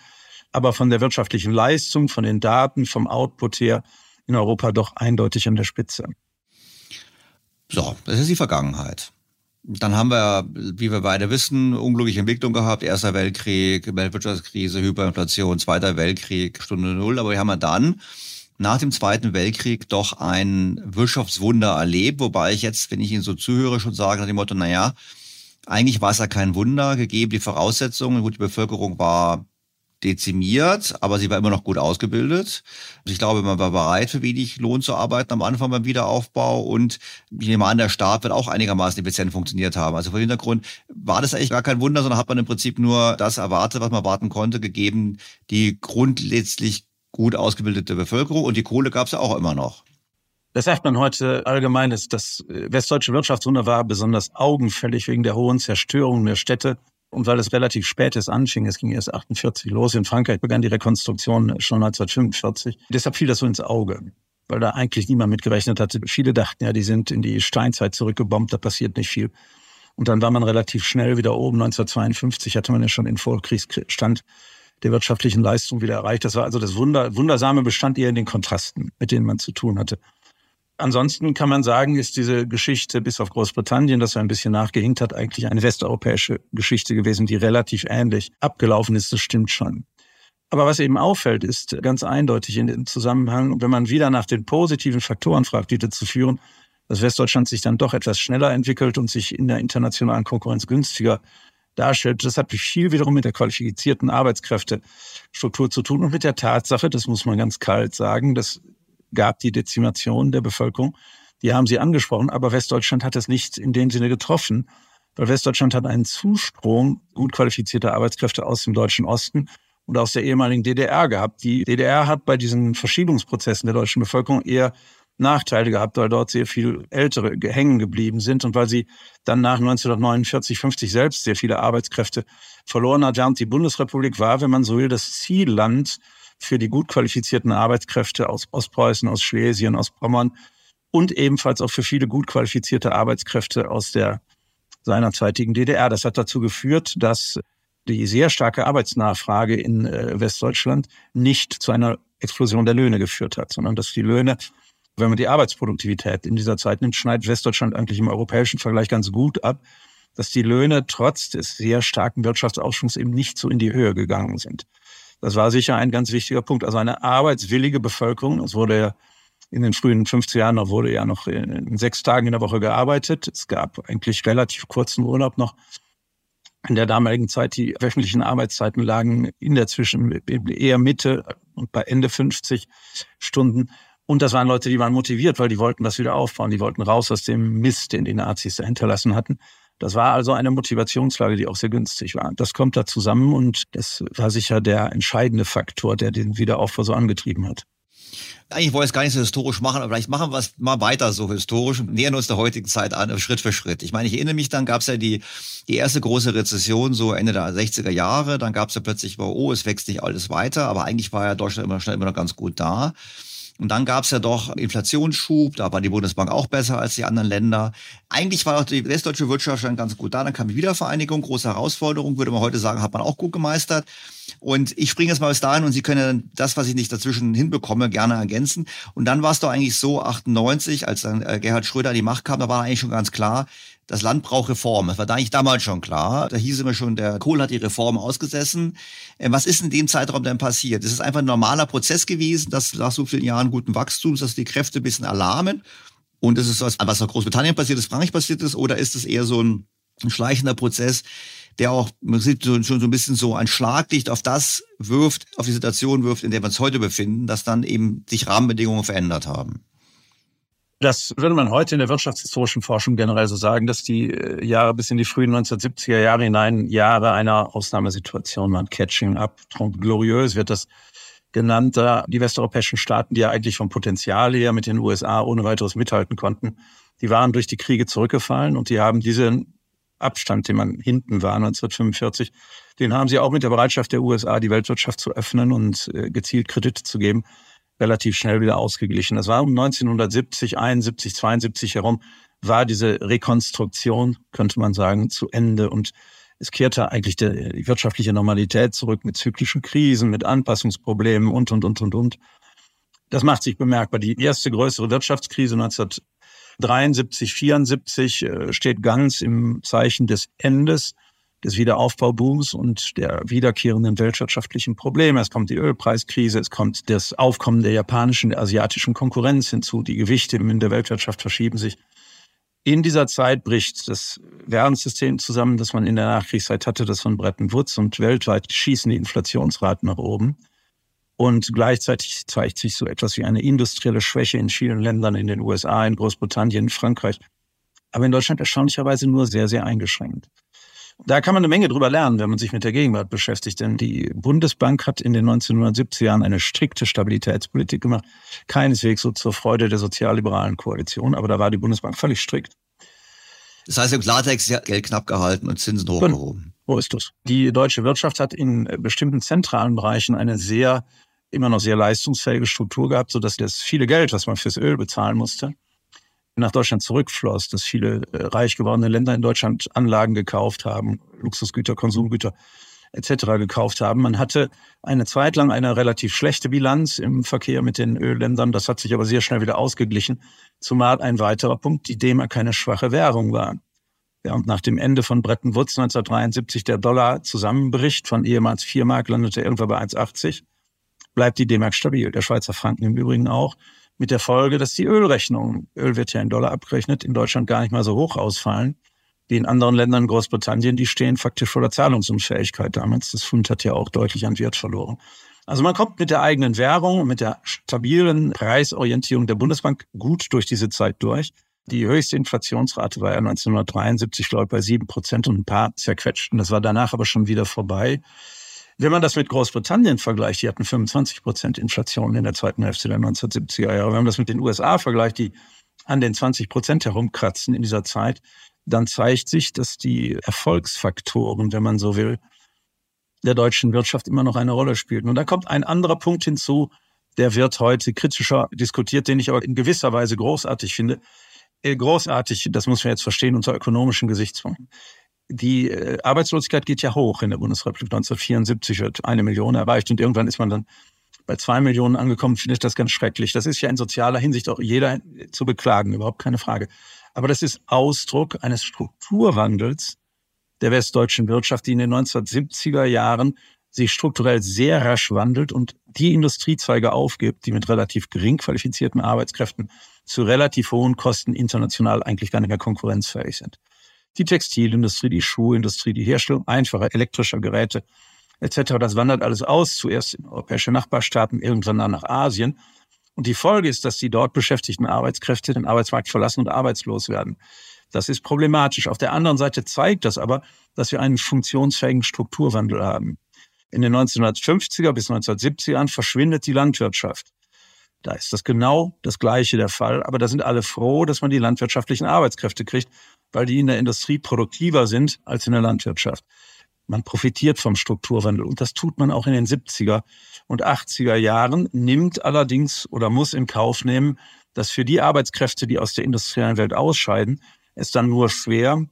aber von der wirtschaftlichen Leistung, von den Daten, vom Output her in Europa doch eindeutig an der Spitze. So, das ist die Vergangenheit. Dann haben wir, wie wir beide wissen, unglückliche Entwicklung gehabt. Erster Weltkrieg, Weltwirtschaftskrise, Hyperinflation, Zweiter Weltkrieg, Stunde Null. Aber wir haben ja dann nach dem Zweiten Weltkrieg doch ein Wirtschaftswunder erlebt, wobei ich jetzt, wenn ich Ihnen so zuhöre, schon sage nach dem Motto, naja, eigentlich war es ja kein Wunder, gegeben die Voraussetzungen. Gut, die Bevölkerung war dezimiert, aber sie war immer noch gut ausgebildet. Ich glaube, man war bereit, für wenig Lohn zu arbeiten am Anfang beim Wiederaufbau und ich nehme an, der Staat wird auch einigermaßen effizient funktioniert haben. Also vor Hintergrund war das eigentlich gar kein Wunder, sondern hat man im Prinzip nur das erwartet, was man erwarten konnte, gegeben die grundsätzlich gut ausgebildete Bevölkerung und die Kohle gab es auch immer noch. Das sagt man heute allgemein, ist das äh, westdeutsche Wirtschaftswunder war besonders augenfällig wegen der hohen Zerstörung der Städte und weil es relativ spät ist anfing. Es ging erst 48 los. In Frankreich begann die Rekonstruktion schon 1945. Deshalb fiel das so ins Auge, weil da eigentlich niemand mitgerechnet hatte. Viele dachten ja, die sind in die Steinzeit zurückgebombt, da passiert nicht viel. Und dann war man relativ schnell wieder oben. 1952 hatte man ja schon den Vorkriegsstand der wirtschaftlichen Leistung wieder erreicht. Das war also das Wunder, Wundersame bestand eher in den Kontrasten, mit denen man zu tun hatte. Ansonsten kann man sagen, ist diese Geschichte bis auf Großbritannien, das so ein bisschen nachgehinkt hat, eigentlich eine westeuropäische Geschichte gewesen, die relativ ähnlich abgelaufen ist. Das stimmt schon. Aber was eben auffällt, ist ganz eindeutig in dem Zusammenhang, wenn man wieder nach den positiven Faktoren fragt, die dazu führen, dass Westdeutschland sich dann doch etwas schneller entwickelt und sich in der internationalen Konkurrenz günstiger darstellt. Das hat viel wiederum mit der qualifizierten Arbeitskräftestruktur zu tun und mit der Tatsache, das muss man ganz kalt sagen, das gab die Dezimation der Bevölkerung. Die haben Sie angesprochen, aber Westdeutschland hat es nicht in dem Sinne getroffen, weil Westdeutschland hat einen Zustrom gut qualifizierter Arbeitskräfte aus dem deutschen Osten und aus der ehemaligen DDR gehabt. Die DDR hat bei diesen Verschiebungsprozessen der deutschen Bevölkerung eher Nachteile gehabt, weil dort sehr viel Ältere hängen geblieben sind und weil sie dann nach 1949, 50 selbst sehr viele Arbeitskräfte verloren hat. Während die Bundesrepublik war, wenn man so will, das Zielland für die gut qualifizierten Arbeitskräfte aus Ostpreußen, aus Schlesien, aus Pommern und ebenfalls auch für viele gut qualifizierte Arbeitskräfte aus der seinerzeitigen DDR. Das hat dazu geführt, dass die sehr starke Arbeitsnachfrage in äh, Westdeutschland nicht zu einer Explosion der Löhne geführt hat, sondern dass die Löhne wenn man die Arbeitsproduktivität in dieser Zeit nimmt, schneidet Westdeutschland eigentlich im europäischen Vergleich ganz gut ab, dass die Löhne trotz des sehr starken Wirtschaftsaufschwungs eben nicht so in die Höhe gegangen sind. Das war sicher ein ganz wichtiger Punkt. Also eine arbeitswillige Bevölkerung. Es wurde ja in den frühen 50er Jahren noch wurde ja noch in sechs Tagen in der Woche gearbeitet. Es gab eigentlich relativ kurzen Urlaub noch. In der damaligen Zeit, die wöchentlichen Arbeitszeiten lagen in der Zwischen eher Mitte und bei Ende 50 Stunden. Und das waren Leute, die waren motiviert, weil die wollten das wieder aufbauen. Die wollten raus aus dem Mist, den die Nazis da hinterlassen hatten. Das war also eine Motivationslage, die auch sehr günstig war. Das kommt da zusammen und das war sicher der entscheidende Faktor, der den Wiederaufbau so angetrieben hat. Eigentlich wollte ich es gar nicht so historisch machen, aber vielleicht machen wir es mal weiter so historisch nähern uns der heutigen Zeit an, Schritt für Schritt. Ich meine, ich erinnere mich, dann gab es ja die, die erste große Rezession so Ende der 60er Jahre. Dann gab es ja plötzlich, oh, es wächst nicht alles weiter, aber eigentlich war ja Deutschland immer schnell immer noch ganz gut da. Und dann gab es ja doch Inflationsschub, da war die Bundesbank auch besser als die anderen Länder. Eigentlich war auch die westdeutsche Wirtschaft schon ganz gut da. Dann kam die Wiedervereinigung, große Herausforderung, würde man heute sagen, hat man auch gut gemeistert. Und ich springe jetzt mal bis dahin und Sie können das, was ich nicht dazwischen hinbekomme, gerne ergänzen. Und dann war es doch eigentlich so, 98, als dann äh, Gerhard Schröder an die Macht kam, da war eigentlich schon ganz klar, das Land braucht Reform. Das war da eigentlich damals schon klar. Da hieß immer schon, der Kohl hat die Reform ausgesessen. Ähm, was ist in dem Zeitraum denn passiert? Ist es einfach ein normaler Prozess gewesen, dass nach so vielen Jahren guten Wachstums, dass die Kräfte ein bisschen erlahmen? Und ist es was, was nach Großbritannien passiert ist, Frankreich passiert ist? Oder ist es eher so ein, ein schleichender Prozess, der auch man sieht schon so ein bisschen so ein Schlaglicht auf das wirft, auf die Situation wirft, in der wir uns heute befinden, dass dann eben sich Rahmenbedingungen verändert haben? Das würde man heute in der wirtschaftshistorischen Forschung generell so sagen, dass die äh, Jahre bis in die frühen 1970er Jahre hinein Jahre einer Ausnahmesituation waren. Catching up, glorieux wird das genannt. Da die westeuropäischen Staaten, die ja eigentlich vom Potenzial her mit den USA ohne weiteres mithalten konnten, die waren durch die Kriege zurückgefallen und die haben diesen Abstand, den man hinten war 1945, den haben sie auch mit der Bereitschaft der USA, die Weltwirtschaft zu öffnen und äh, gezielt Kredite zu geben, relativ schnell wieder ausgeglichen. Das war um 1970, 71, 72 herum, war diese Rekonstruktion, könnte man sagen, zu Ende und es kehrte eigentlich die wirtschaftliche Normalität zurück mit zyklischen Krisen, mit Anpassungsproblemen und, und, und, und, und. Das macht sich bemerkbar. Die erste größere Wirtschaftskrise 1973, 74 äh, steht ganz im Zeichen des Endes des Wiederaufbaubooms und der wiederkehrenden weltwirtschaftlichen Probleme. Es kommt die Ölpreiskrise, es kommt das Aufkommen der japanischen, der asiatischen Konkurrenz hinzu. Die Gewichte in der Weltwirtschaft verschieben sich. In dieser Zeit bricht das Währungssystem zusammen, das man in der Nachkriegszeit hatte, das von Bretton Woods und weltweit schießen die Inflationsraten nach oben. Und gleichzeitig zeigt sich so etwas wie eine industrielle Schwäche in vielen Ländern, in den USA, in Großbritannien, in Frankreich. Aber in Deutschland erstaunlicherweise nur sehr, sehr eingeschränkt. Da kann man eine Menge drüber lernen, wenn man sich mit der Gegenwart beschäftigt. Denn die Bundesbank hat in den 1970er Jahren eine strikte Stabilitätspolitik gemacht. Keineswegs so zur Freude der sozialliberalen Koalition, aber da war die Bundesbank völlig strikt. Das heißt im Klartext, hat Geld knapp gehalten und Zinsen hochgehoben. Wo ist das? Die deutsche Wirtschaft hat in bestimmten zentralen Bereichen eine sehr, immer noch sehr leistungsfähige Struktur gehabt, sodass das viele Geld, was man fürs Öl bezahlen musste, nach Deutschland zurückfloss, dass viele äh, reich gewordene Länder in Deutschland Anlagen gekauft haben, Luxusgüter, Konsumgüter etc. gekauft haben. Man hatte eine Zeit lang eine relativ schlechte Bilanz im Verkehr mit den Ölländern. Das hat sich aber sehr schnell wieder ausgeglichen, zumal ein weiterer Punkt die D-Mark keine schwache Währung war. Und nach dem Ende von Bretton Woods 1973 der Dollar zusammenbricht, von ehemals 4 Mark landete irgendwann bei 1,80, bleibt die D-Mark stabil. Der Schweizer Franken im Übrigen auch mit der Folge, dass die Ölrechnungen, Öl wird ja in Dollar abgerechnet, in Deutschland gar nicht mal so hoch ausfallen wie in anderen Ländern, Großbritannien, die stehen faktisch vor der Zahlungsunfähigkeit damals. Das Pfund hat ja auch deutlich an Wert verloren. Also man kommt mit der eigenen Währung, mit der stabilen Preisorientierung der Bundesbank gut durch diese Zeit durch. Die höchste Inflationsrate war ja 1973, glaube ich, bei sieben Prozent und ein paar zerquetscht. Und das war danach aber schon wieder vorbei. Wenn man das mit Großbritannien vergleicht, die hatten 25 Prozent Inflation in der zweiten Hälfte der 1970er Jahre. Wenn man das mit den USA vergleicht, die an den 20 Prozent herumkratzen in dieser Zeit, dann zeigt sich, dass die Erfolgsfaktoren, wenn man so will, der deutschen Wirtschaft immer noch eine Rolle spielen. Und da kommt ein anderer Punkt hinzu, der wird heute kritischer diskutiert, den ich aber in gewisser Weise großartig finde. Äh, großartig, das muss man jetzt verstehen unter ökonomischen Gesichtspunkten die äh, Arbeitslosigkeit geht ja hoch in der Bundesrepublik. 1974 wird eine Million erreicht und irgendwann ist man dann bei zwei Millionen angekommen, finde ich das ganz schrecklich. Das ist ja in sozialer Hinsicht auch jeder zu beklagen, überhaupt keine Frage. Aber das ist Ausdruck eines Strukturwandels der westdeutschen Wirtschaft, die in den 1970er Jahren sich strukturell sehr rasch wandelt und die Industriezweige aufgibt, die mit relativ gering qualifizierten Arbeitskräften zu relativ hohen Kosten international eigentlich gar nicht mehr konkurrenzfähig sind die Textilindustrie, die Schuhindustrie, die Herstellung einfacher elektrischer Geräte etc. Das wandert alles aus, zuerst in europäische Nachbarstaaten, irgendwann dann nach Asien. Und die Folge ist, dass die dort beschäftigten Arbeitskräfte den Arbeitsmarkt verlassen und arbeitslos werden. Das ist problematisch. Auf der anderen Seite zeigt das aber, dass wir einen funktionsfähigen Strukturwandel haben. In den 1950er bis 1970er Jahren verschwindet die Landwirtschaft. Da ist das genau das Gleiche der Fall. Aber da sind alle froh, dass man die landwirtschaftlichen Arbeitskräfte kriegt, weil die in der Industrie produktiver sind als in der Landwirtschaft. Man profitiert vom Strukturwandel und das tut man auch in den 70er und 80er Jahren, nimmt allerdings oder muss in Kauf nehmen, dass für die Arbeitskräfte, die aus der industriellen Welt ausscheiden, es dann nur schwer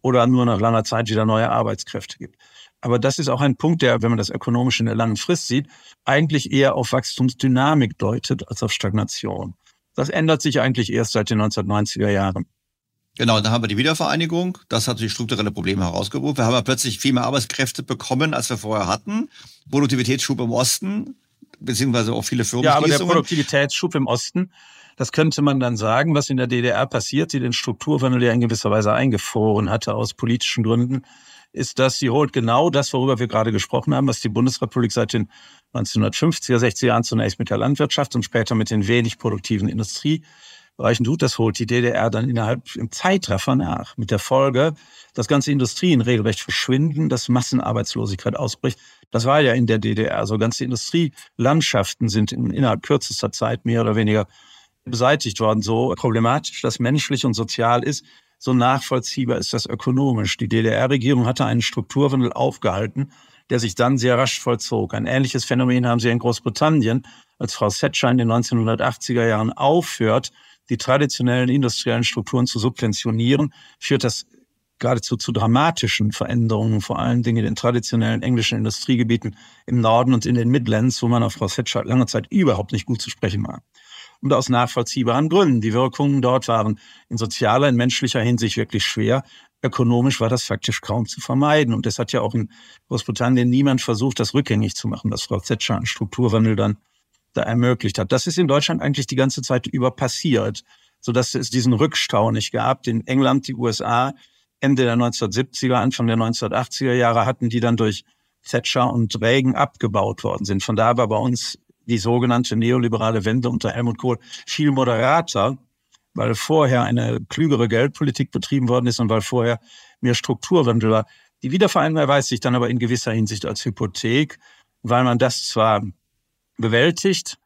oder nur nach langer Zeit wieder neue Arbeitskräfte gibt. Aber das ist auch ein Punkt, der, wenn man das ökonomisch in der langen Frist sieht, eigentlich eher auf Wachstumsdynamik deutet als auf Stagnation. Das ändert sich eigentlich erst seit den 1990er Jahren. Genau, dann haben wir die Wiedervereinigung. Das hat die strukturelle Probleme herausgerufen. Wir haben ja plötzlich viel mehr Arbeitskräfte bekommen, als wir vorher hatten. Produktivitätsschub im Osten, beziehungsweise auch viele Firmen. Ja, aber der Produktivitätsschub im Osten, das könnte man dann sagen, was in der DDR passiert, die den Strukturwandel ja in gewisser Weise eingefroren hatte aus politischen Gründen ist, dass sie holt genau das, worüber wir gerade gesprochen haben, was die Bundesrepublik seit den 1950er, 60er Jahren zunächst mit der Landwirtschaft und später mit den wenig produktiven Industriebereichen tut. Das holt die DDR dann innerhalb im Zeitraffer nach. Mit der Folge, dass ganze Industrien regelrecht verschwinden, dass Massenarbeitslosigkeit ausbricht. Das war ja in der DDR. Also ganze Industrielandschaften sind in, innerhalb kürzester Zeit mehr oder weniger beseitigt worden. So problematisch das menschlich und sozial ist, so nachvollziehbar ist das ökonomisch. Die DDR-Regierung hatte einen Strukturwandel aufgehalten, der sich dann sehr rasch vollzog. Ein ähnliches Phänomen haben sie in Großbritannien, als Frau Thatcher in den 1980er Jahren aufhört, die traditionellen industriellen Strukturen zu subventionieren, führt das geradezu zu dramatischen Veränderungen, vor allen Dingen in den traditionellen englischen Industriegebieten im Norden und in den Midlands, wo man auf Frau Thatcher lange Zeit überhaupt nicht gut zu sprechen war und aus nachvollziehbaren Gründen. Die Wirkungen dort waren in sozialer, in menschlicher Hinsicht wirklich schwer. Ökonomisch war das faktisch kaum zu vermeiden. Und es hat ja auch in Großbritannien niemand versucht, das rückgängig zu machen, was Frau Thatcher an Strukturwandel dann da ermöglicht hat. Das ist in Deutschland eigentlich die ganze Zeit über passiert, sodass es diesen Rückstau nicht gab. In England, die USA, Ende der 1970er, Anfang der 1980er Jahre hatten die dann durch Thatcher und Reagan abgebaut worden sind. Von da war bei uns die sogenannte neoliberale Wende unter Helmut Kohl viel moderater, weil vorher eine klügere Geldpolitik betrieben worden ist und weil vorher mehr Strukturwandel war. Die Wiedervereinigung erweist sich dann aber in gewisser Hinsicht als Hypothek, weil man das zwar bewältigt,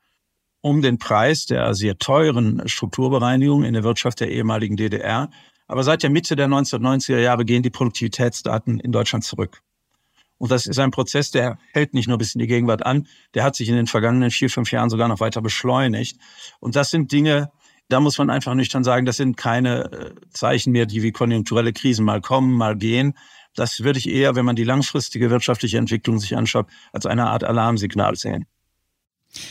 um den Preis der sehr teuren Strukturbereinigung in der Wirtschaft der ehemaligen DDR, aber seit der Mitte der 1990er Jahre gehen die Produktivitätsdaten in Deutschland zurück. Und das ist ein Prozess, der hält nicht nur bis in die Gegenwart an, der hat sich in den vergangenen vier, fünf Jahren sogar noch weiter beschleunigt. Und das sind Dinge, da muss man einfach nüchtern sagen, das sind keine äh, Zeichen mehr, die wie konjunkturelle Krisen mal kommen, mal gehen. Das würde ich eher, wenn man die langfristige wirtschaftliche Entwicklung sich anschaut, als eine Art Alarmsignal sehen.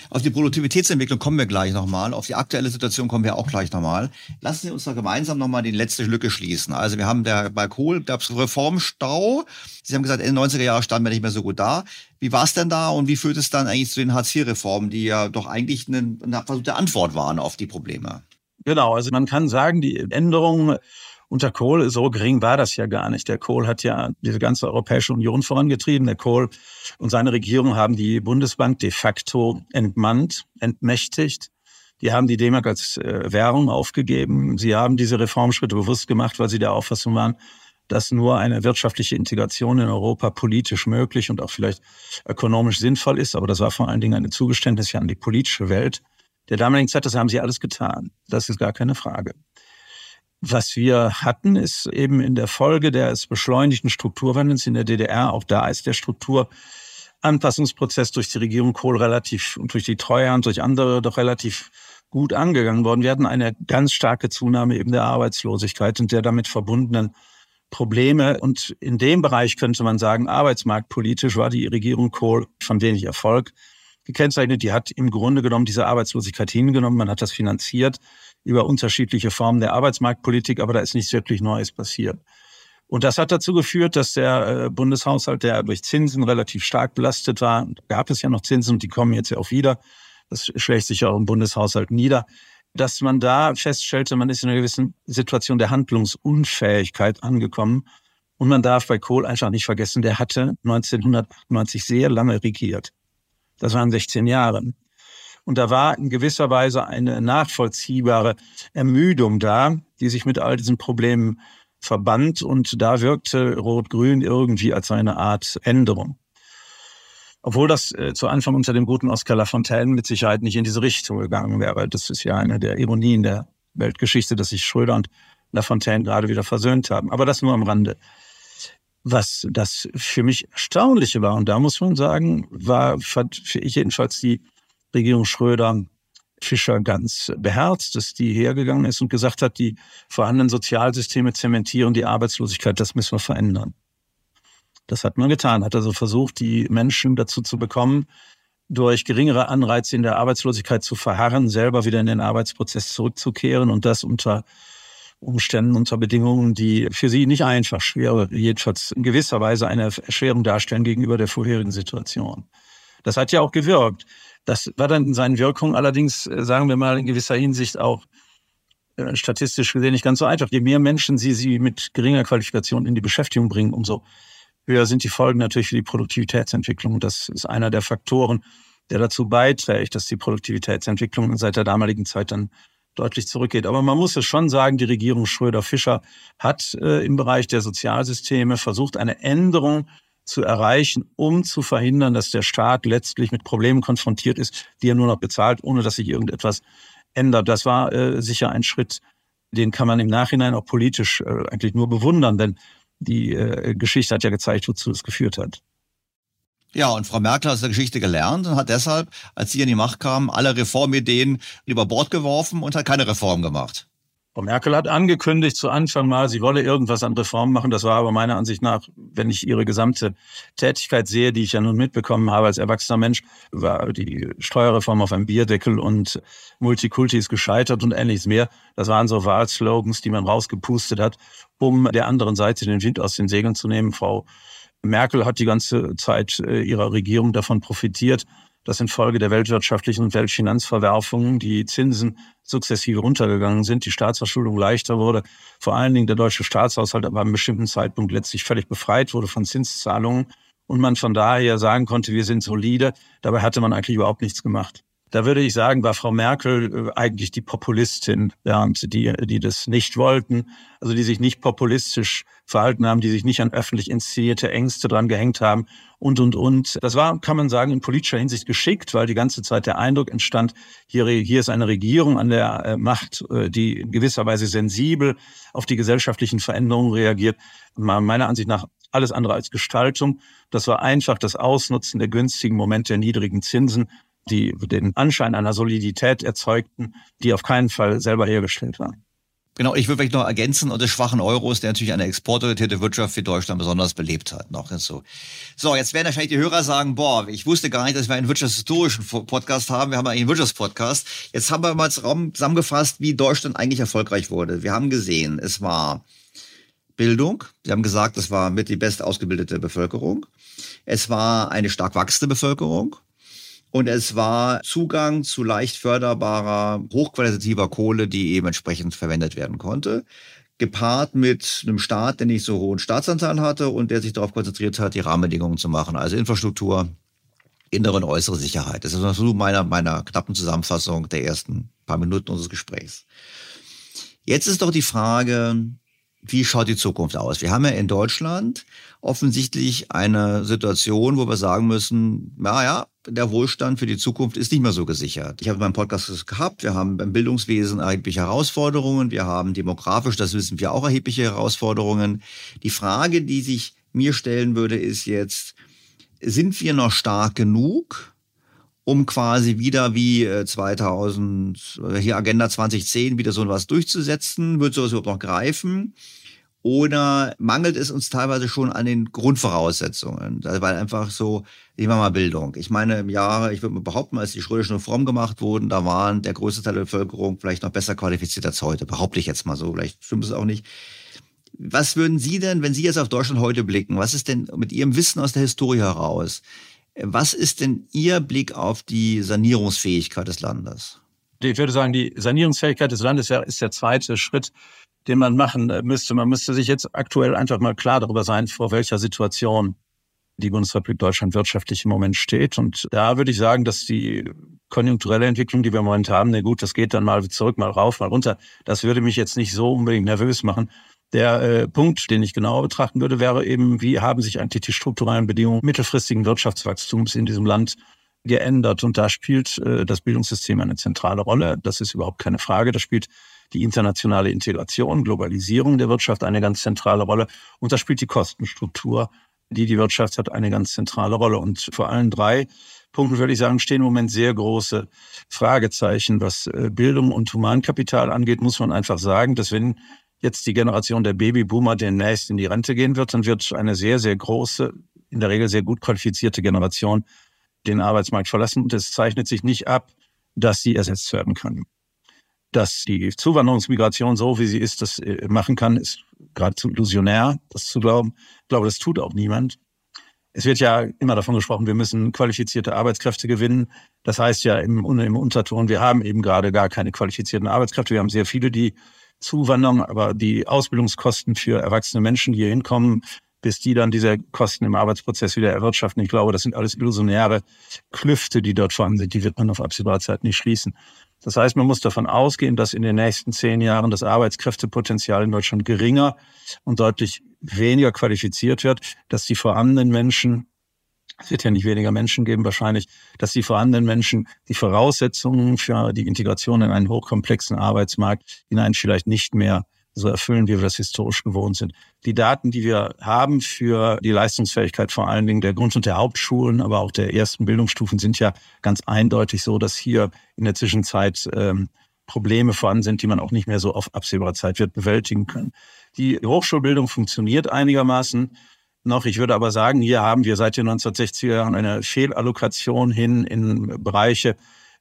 Auf die Produktivitätsentwicklung kommen wir gleich nochmal. Auf die aktuelle Situation kommen wir auch gleich nochmal. Lassen Sie uns da gemeinsam nochmal die letzte Lücke schließen. Also wir haben der, bei Kohl gab es Reformstau. Sie haben gesagt, in den 90er Jahren standen wir nicht mehr so gut da. Wie war es denn da und wie führt es dann eigentlich zu den Hartz-IV-Reformen, die ja doch eigentlich eine, eine versuchte Antwort waren auf die Probleme? Genau, also man kann sagen, die Änderungen unter Kohl, so gering war das ja gar nicht. Der Kohl hat ja diese ganze Europäische Union vorangetrieben. Der Kohl und seine Regierung haben die Bundesbank de facto entmannt, entmächtigt. Die haben die D-Mark als äh, Währung aufgegeben. Sie haben diese Reformschritte bewusst gemacht, weil sie der Auffassung waren, dass nur eine wirtschaftliche Integration in Europa politisch möglich und auch vielleicht ökonomisch sinnvoll ist. Aber das war vor allen Dingen eine Zugeständnis an die politische Welt. Der damaligen Zeit, das haben sie alles getan. Das ist gar keine Frage. Was wir hatten, ist eben in der Folge des beschleunigten Strukturwandels in der DDR, auch da ist der Strukturanpassungsprozess durch die Regierung Kohl relativ und durch die Treuer und durch andere doch relativ gut angegangen worden. Wir hatten eine ganz starke Zunahme eben der Arbeitslosigkeit und der damit verbundenen Probleme. Und in dem Bereich könnte man sagen, arbeitsmarktpolitisch war die Regierung Kohl von wenig Erfolg gekennzeichnet. Die hat im Grunde genommen diese Arbeitslosigkeit hingenommen. Man hat das finanziert über unterschiedliche Formen der Arbeitsmarktpolitik, aber da ist nichts wirklich Neues passiert. Und das hat dazu geführt, dass der äh, Bundeshaushalt, der durch Zinsen relativ stark belastet war, gab es ja noch Zinsen und die kommen jetzt ja auch wieder. Das schlägt sich ja auch im Bundeshaushalt nieder, dass man da feststellte, man ist in einer gewissen Situation der Handlungsunfähigkeit angekommen. Und man darf bei Kohl einfach nicht vergessen, der hatte 1998 sehr lange regiert. Das waren 16 Jahre. Und da war in gewisser Weise eine nachvollziehbare Ermüdung da, die sich mit all diesen Problemen verband. Und da wirkte Rot-Grün irgendwie als eine Art Änderung. Obwohl das äh, zu Anfang unter dem guten Oscar Lafontaine mit Sicherheit nicht in diese Richtung gegangen wäre. Das ist ja eine der Ironien der Weltgeschichte, dass sich Schröder und Lafontaine gerade wieder versöhnt haben. Aber das nur am Rande. Was das für mich Erstaunliche war, und da muss man sagen, war für ich jedenfalls die Regierung Schröder Fischer ganz beherzt, dass die hergegangen ist und gesagt hat, die vorhandenen Sozialsysteme zementieren die Arbeitslosigkeit, das müssen wir verändern. Das hat man getan, hat also versucht, die Menschen dazu zu bekommen, durch geringere Anreize in der Arbeitslosigkeit zu verharren, selber wieder in den Arbeitsprozess zurückzukehren und das unter Umständen, unter Bedingungen, die für sie nicht einfach schwer, jedenfalls in gewisser Weise eine Erschwerung darstellen gegenüber der vorherigen Situation. Das hat ja auch gewirkt. Das war dann in seinen Wirkungen allerdings, äh, sagen wir mal, in gewisser Hinsicht auch äh, statistisch gesehen nicht ganz so einfach. Je mehr Menschen sie, sie mit geringer Qualifikation in die Beschäftigung bringen, umso höher sind die Folgen natürlich für die Produktivitätsentwicklung. Das ist einer der Faktoren, der dazu beiträgt, dass die Produktivitätsentwicklung seit der damaligen Zeit dann deutlich zurückgeht. Aber man muss es schon sagen, die Regierung Schröder-Fischer hat äh, im Bereich der Sozialsysteme versucht, eine Änderung zu erreichen, um zu verhindern, dass der Staat letztlich mit Problemen konfrontiert ist, die er nur noch bezahlt, ohne dass sich irgendetwas ändert. Das war äh, sicher ein Schritt, den kann man im Nachhinein auch politisch äh, eigentlich nur bewundern, denn die äh, Geschichte hat ja gezeigt, wozu es geführt hat. Ja, und Frau Merkel hat aus der Geschichte gelernt und hat deshalb, als sie an die Macht kam, alle Reformideen über Bord geworfen und hat keine Reform gemacht. Frau Merkel hat angekündigt zu Anfang mal, sie wolle irgendwas an Reformen machen. Das war aber meiner Ansicht nach, wenn ich ihre gesamte Tätigkeit sehe, die ich ja nun mitbekommen habe als erwachsener Mensch, war die Steuerreform auf einem Bierdeckel und Multikulti ist gescheitert und ähnliches mehr. Das waren so Wahlslogans, die man rausgepustet hat, um der anderen Seite den Wind aus den Segeln zu nehmen. Frau Merkel hat die ganze Zeit äh, ihrer Regierung davon profitiert, dass infolge der weltwirtschaftlichen und Weltfinanzverwerfungen die Zinsen sukzessive runtergegangen sind, die Staatsverschuldung leichter wurde, vor allen Dingen der deutsche Staatshaushalt aber einem bestimmten Zeitpunkt letztlich völlig befreit wurde von Zinszahlungen und man von daher sagen konnte, wir sind solide. Dabei hatte man eigentlich überhaupt nichts gemacht. Da würde ich sagen, war Frau Merkel äh, eigentlich die Populistin, während die, die das nicht wollten, also die sich nicht populistisch verhalten haben, die sich nicht an öffentlich inszenierte Ängste dran gehängt haben und, und, und. Das war, kann man sagen, in politischer Hinsicht geschickt, weil die ganze Zeit der Eindruck entstand, hier, hier ist eine Regierung an der äh, Macht, äh, die in gewisser Weise sensibel auf die gesellschaftlichen Veränderungen reagiert. Meiner Ansicht nach alles andere als Gestaltung. Das war einfach das Ausnutzen der günstigen Momente der niedrigen Zinsen die den Anschein einer Solidität erzeugten, die auf keinen Fall selber hergestellt war. Genau, ich würde vielleicht noch ergänzen, und des schwachen Euros, der natürlich eine exportorientierte Wirtschaft für Deutschland besonders belebt hat. Noch so. So, jetzt werden wahrscheinlich die Hörer sagen, boah, ich wusste gar nicht, dass wir einen wirtschaftshistorischen Podcast haben. Wir haben einen Wirtschaftspodcast. Jetzt haben wir mal zusammengefasst, wie Deutschland eigentlich erfolgreich wurde. Wir haben gesehen, es war Bildung. Sie haben gesagt, es war mit die best ausgebildete Bevölkerung. Es war eine stark wachsende Bevölkerung. Und es war Zugang zu leicht förderbarer, hochqualitativer Kohle, die eben entsprechend verwendet werden konnte. Gepaart mit einem Staat, der nicht so hohen Staatsanteil hatte und der sich darauf konzentriert hat, die Rahmenbedingungen zu machen. Also Infrastruktur, innere und äußere Sicherheit. Das ist so meiner, meiner knappen Zusammenfassung der ersten paar Minuten unseres Gesprächs. Jetzt ist doch die Frage, wie schaut die Zukunft aus? Wir haben ja in Deutschland offensichtlich eine Situation, wo wir sagen müssen, naja, der Wohlstand für die Zukunft ist nicht mehr so gesichert. Ich habe meinen Podcast gehabt, wir haben beim Bildungswesen erhebliche Herausforderungen, wir haben demografisch, das wissen wir auch, erhebliche Herausforderungen. Die Frage, die sich mir stellen würde, ist jetzt, sind wir noch stark genug, um quasi wieder wie 2000, äh, hier Agenda 2010 wieder so was durchzusetzen? Wird sowas überhaupt noch greifen? Oder mangelt es uns teilweise schon an den Grundvoraussetzungen? Weil einfach so, nehmen wir mal Bildung. Ich meine, im Jahr, ich würde mal behaupten, als die Schröderschen Reformen gemacht wurden, da waren der größte Teil der Bevölkerung vielleicht noch besser qualifiziert als heute. Behaupte ich jetzt mal so, vielleicht stimmt es auch nicht. Was würden Sie denn, wenn Sie jetzt auf Deutschland heute blicken, was ist denn mit Ihrem Wissen aus der Historie heraus, was ist denn Ihr Blick auf die Sanierungsfähigkeit des Landes? Ich würde sagen, die Sanierungsfähigkeit des Landes ist der zweite Schritt den man machen müsste. Man müsste sich jetzt aktuell einfach mal klar darüber sein, vor welcher Situation die Bundesrepublik Deutschland wirtschaftlich im Moment steht. Und da würde ich sagen, dass die konjunkturelle Entwicklung, die wir im Moment haben, na gut, das geht dann mal zurück, mal rauf, mal runter. Das würde mich jetzt nicht so unbedingt nervös machen. Der äh, Punkt, den ich genauer betrachten würde, wäre eben, wie haben sich eigentlich die strukturellen Bedingungen mittelfristigen Wirtschaftswachstums in diesem Land geändert. Und da spielt äh, das Bildungssystem eine zentrale Rolle. Das ist überhaupt keine Frage. Da spielt die internationale Integration, Globalisierung der Wirtschaft eine ganz zentrale Rolle. Und da spielt die Kostenstruktur, die die Wirtschaft hat, eine ganz zentrale Rolle. Und vor allen drei Punkten würde ich sagen, stehen im Moment sehr große Fragezeichen. Was äh, Bildung und Humankapital angeht, muss man einfach sagen, dass wenn jetzt die Generation der Babyboomer demnächst in die Rente gehen wird, dann wird eine sehr, sehr große, in der Regel sehr gut qualifizierte Generation den Arbeitsmarkt verlassen. Und es zeichnet sich nicht ab, dass sie ersetzt werden können. Dass die Zuwanderungsmigration so, wie sie ist, das äh, machen kann, ist geradezu illusionär, das zu glauben. Ich glaube, das tut auch niemand. Es wird ja immer davon gesprochen, wir müssen qualifizierte Arbeitskräfte gewinnen. Das heißt ja im, im Unterton, wir haben eben gerade gar keine qualifizierten Arbeitskräfte. Wir haben sehr viele, die zuwandern, aber die Ausbildungskosten für erwachsene Menschen, die hier hinkommen, bis die dann diese Kosten im Arbeitsprozess wieder erwirtschaften. Ich glaube, das sind alles illusionäre Klüfte, die dort vorhanden sind. Die wird man auf absehbare Zeit nicht schließen. Das heißt, man muss davon ausgehen, dass in den nächsten zehn Jahren das Arbeitskräftepotenzial in Deutschland geringer und deutlich weniger qualifiziert wird, dass die vorhandenen Menschen, es wird ja nicht weniger Menschen geben wahrscheinlich, dass die vorhandenen Menschen die Voraussetzungen für die Integration in einen hochkomplexen Arbeitsmarkt hinein vielleicht nicht mehr so erfüllen, wie wir das historisch gewohnt sind. Die Daten, die wir haben für die Leistungsfähigkeit vor allen Dingen der Grund- und der Hauptschulen, aber auch der ersten Bildungsstufen sind ja ganz eindeutig so, dass hier in der Zwischenzeit ähm, Probleme vorhanden sind, die man auch nicht mehr so auf absehbare Zeit wird bewältigen können. Die Hochschulbildung funktioniert einigermaßen noch. Ich würde aber sagen, hier haben wir seit den 1960er Jahren eine Fehlallokation hin in Bereiche,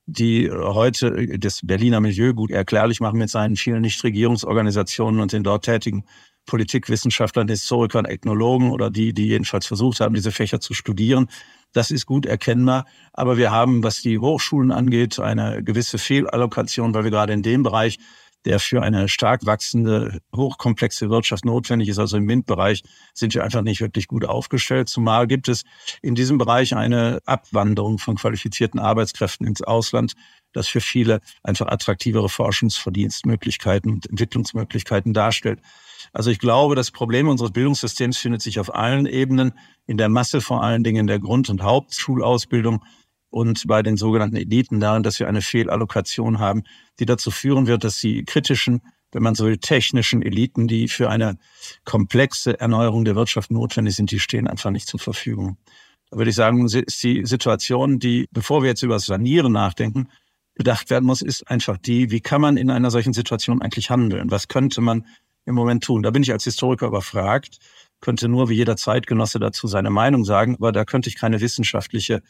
die heute das Berliner Milieu gut erklärlich machen mit seinen vielen Nichtregierungsorganisationen und den dort tätigen Politikwissenschaftlern, Historikern, Ethnologen oder die, die jedenfalls versucht haben, diese Fächer zu studieren. Das ist gut erkennbar. Aber wir haben, was die Hochschulen angeht, eine gewisse Fehlallokation, weil wir gerade in dem Bereich der für eine stark wachsende, hochkomplexe Wirtschaft notwendig ist. Also im MINT-Bereich sind wir einfach nicht wirklich gut aufgestellt. Zumal gibt es in diesem Bereich eine Abwanderung von qualifizierten Arbeitskräften ins Ausland, das für viele einfach attraktivere Forschungsverdienstmöglichkeiten und Entwicklungsmöglichkeiten darstellt. Also ich glaube, das Problem unseres Bildungssystems findet sich auf allen Ebenen, in der Masse vor allen Dingen in der Grund- und Hauptschulausbildung und bei den sogenannten Eliten darin, dass wir eine Fehlallokation haben, die dazu führen wird, dass die kritischen, wenn man so will, technischen Eliten, die für eine komplexe Erneuerung der Wirtschaft notwendig sind, die stehen einfach nicht zur Verfügung. Da würde ich sagen, ist die Situation, die, bevor wir jetzt über das Sanieren nachdenken, bedacht werden muss, ist einfach die, wie kann man in einer solchen Situation eigentlich handeln? Was könnte man im Moment tun? Da bin ich als Historiker überfragt, könnte nur wie jeder Zeitgenosse dazu seine Meinung sagen, aber da könnte ich keine wissenschaftliche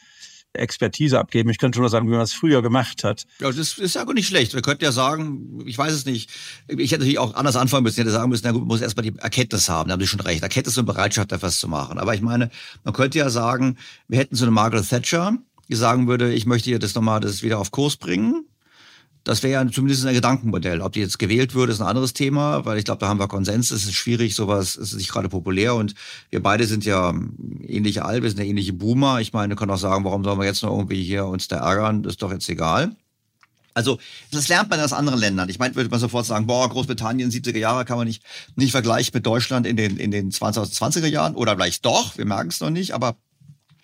Expertise abgeben. Ich könnte nur sagen, wie man es früher gemacht hat. Ja, das ist ja nicht schlecht. Wir könnten ja sagen, ich weiß es nicht. Ich hätte natürlich auch anders anfangen müssen. Ich hätte sagen müssen, na gut, man muss erstmal die Erkenntnis haben. Da haben Sie schon recht. Erkenntnis und Bereitschaft, etwas zu machen. Aber ich meine, man könnte ja sagen, wir hätten so eine Margaret Thatcher, die sagen würde, ich möchte hier das nochmal das wieder auf Kurs bringen. Das wäre ja zumindest ein Gedankenmodell. Ob die jetzt gewählt würde, ist ein anderes Thema, weil ich glaube, da haben wir Konsens. Es ist schwierig, sowas ist nicht gerade populär und wir beide sind ja ähnliche alt, wir sind ja ähnliche Boomer. Ich meine, kann auch sagen, warum sollen wir jetzt noch irgendwie hier uns da ärgern? Ist doch jetzt egal. Also das lernt man aus anderen Ländern. Ich meine, würde man sofort sagen, boah, Großbritannien 70er Jahre kann man nicht nicht vergleichen mit Deutschland in den in den 2020er Jahren oder vielleicht doch, wir merken es noch nicht, aber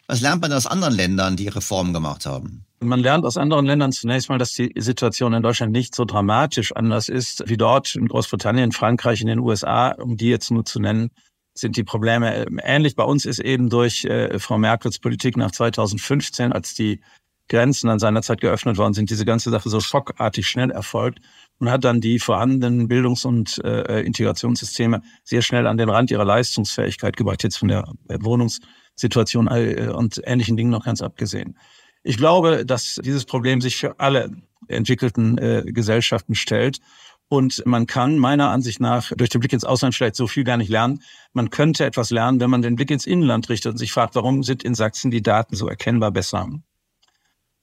was lernt man aus anderen Ländern, die Reformen gemacht haben? Man lernt aus anderen Ländern zunächst mal, dass die Situation in Deutschland nicht so dramatisch anders ist wie dort in Großbritannien, Frankreich, in den USA, um die jetzt nur zu nennen, sind die Probleme ähnlich. Bei uns ist eben durch äh, Frau Merkels Politik nach 2015, als die Grenzen an seiner Zeit geöffnet worden sind, diese ganze Sache so schockartig schnell erfolgt und hat dann die vorhandenen Bildungs- und äh, Integrationssysteme sehr schnell an den Rand ihrer Leistungsfähigkeit gebracht, jetzt von der Wohnungssituation äh, und ähnlichen Dingen noch ganz abgesehen. Ich glaube, dass dieses Problem sich für alle entwickelten äh, Gesellschaften stellt. Und man kann meiner Ansicht nach durch den Blick ins Ausland vielleicht so viel gar nicht lernen. Man könnte etwas lernen, wenn man den Blick ins Inland richtet und sich fragt, warum sind in Sachsen die Daten so erkennbar besser?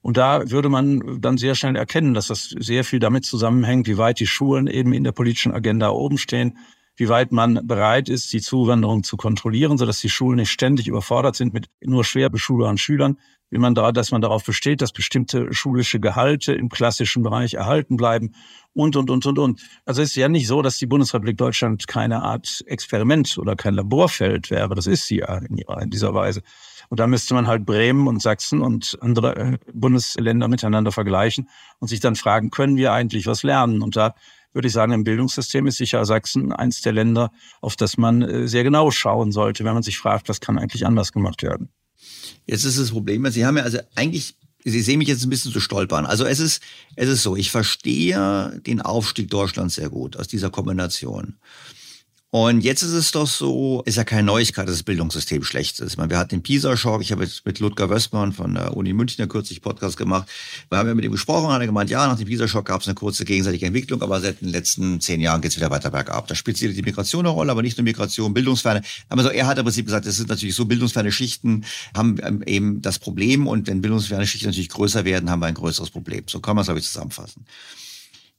Und da würde man dann sehr schnell erkennen, dass das sehr viel damit zusammenhängt, wie weit die Schulen eben in der politischen Agenda oben stehen, wie weit man bereit ist, die Zuwanderung zu kontrollieren, sodass die Schulen nicht ständig überfordert sind mit nur schwer beschulbaren Schülern, wie man da, dass man darauf besteht, dass bestimmte schulische Gehalte im klassischen Bereich erhalten bleiben und, und, und, und, und. Also es ist ja nicht so, dass die Bundesrepublik Deutschland keine Art Experiment oder kein Laborfeld wäre. Das ist sie ja in, in dieser Weise. Und da müsste man halt Bremen und Sachsen und andere äh, Bundesländer miteinander vergleichen und sich dann fragen, können wir eigentlich was lernen? Und da würde ich sagen, im Bildungssystem ist sicher Sachsen eins der Länder, auf das man äh, sehr genau schauen sollte, wenn man sich fragt, was kann eigentlich anders gemacht werden. Jetzt ist das Problem, Sie haben ja also eigentlich Sie sehen mich jetzt ein bisschen zu stolpern. Also es ist, es ist so, ich verstehe den Aufstieg Deutschlands sehr gut aus dieser Kombination. Und jetzt ist es doch so, ist ja keine Neuigkeit, dass das Bildungssystem schlecht ist. Ich meine, wir hatten den PISA-Schock. Ich habe jetzt mit Ludger Wössmann von der Uni München ja kürzlich Podcast gemacht. Wir haben ja mit ihm gesprochen, hat er gemeint, ja, nach dem PISA-Schock gab es eine kurze gegenseitige Entwicklung, aber seit den letzten zehn Jahren geht es wieder weiter bergab. Da spielt die Migration eine Rolle, aber nicht nur Migration, Bildungsferne. Aber so, er hat im Prinzip gesagt, es sind natürlich so bildungsferne Schichten, haben ähm, eben das Problem und wenn bildungsferne Schichten natürlich größer werden, haben wir ein größeres Problem. So kann man es, glaube ich, zusammenfassen.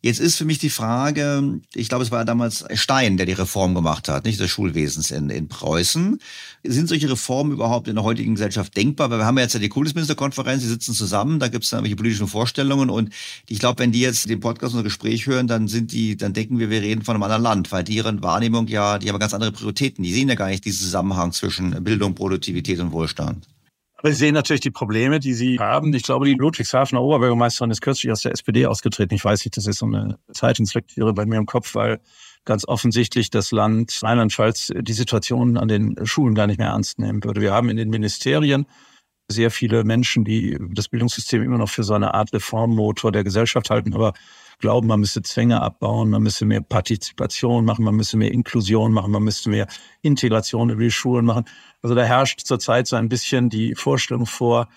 Jetzt ist für mich die Frage, ich glaube, es war damals Stein, der die Reform gemacht hat, nicht des Schulwesens in, in Preußen. Sind solche Reformen überhaupt in der heutigen Gesellschaft denkbar? Weil wir haben ja jetzt ja die Kultusministerkonferenz, die sitzen zusammen, da gibt es dann welche politischen Vorstellungen und ich glaube, wenn die jetzt den Podcast oder Gespräch hören, dann sind die, dann denken wir, wir reden von einem anderen Land, weil deren Wahrnehmung ja, die haben ganz andere Prioritäten. Die sehen ja gar nicht diesen Zusammenhang zwischen Bildung, Produktivität und Wohlstand. Aber Sie sehen natürlich die Probleme, die Sie haben. Ich glaube, die Ludwigshafener Oberbürgermeisterin ist kürzlich aus der SPD ausgetreten. Ich weiß nicht, das ist so eine Zeitungslektüre bei mir im Kopf, weil ganz offensichtlich das Land Rheinland-Pfalz die Situation an den Schulen gar nicht mehr ernst nehmen würde. Wir haben in den Ministerien sehr viele Menschen, die das Bildungssystem immer noch für so eine Art Reformmotor der Gesellschaft halten, aber glauben, man müsse Zwänge abbauen, man müsse mehr Partizipation machen, man müsse mehr Inklusion machen, man müsste mehr Integration über die Schulen machen. Also da herrscht zurzeit so ein bisschen die Vorstellung vor,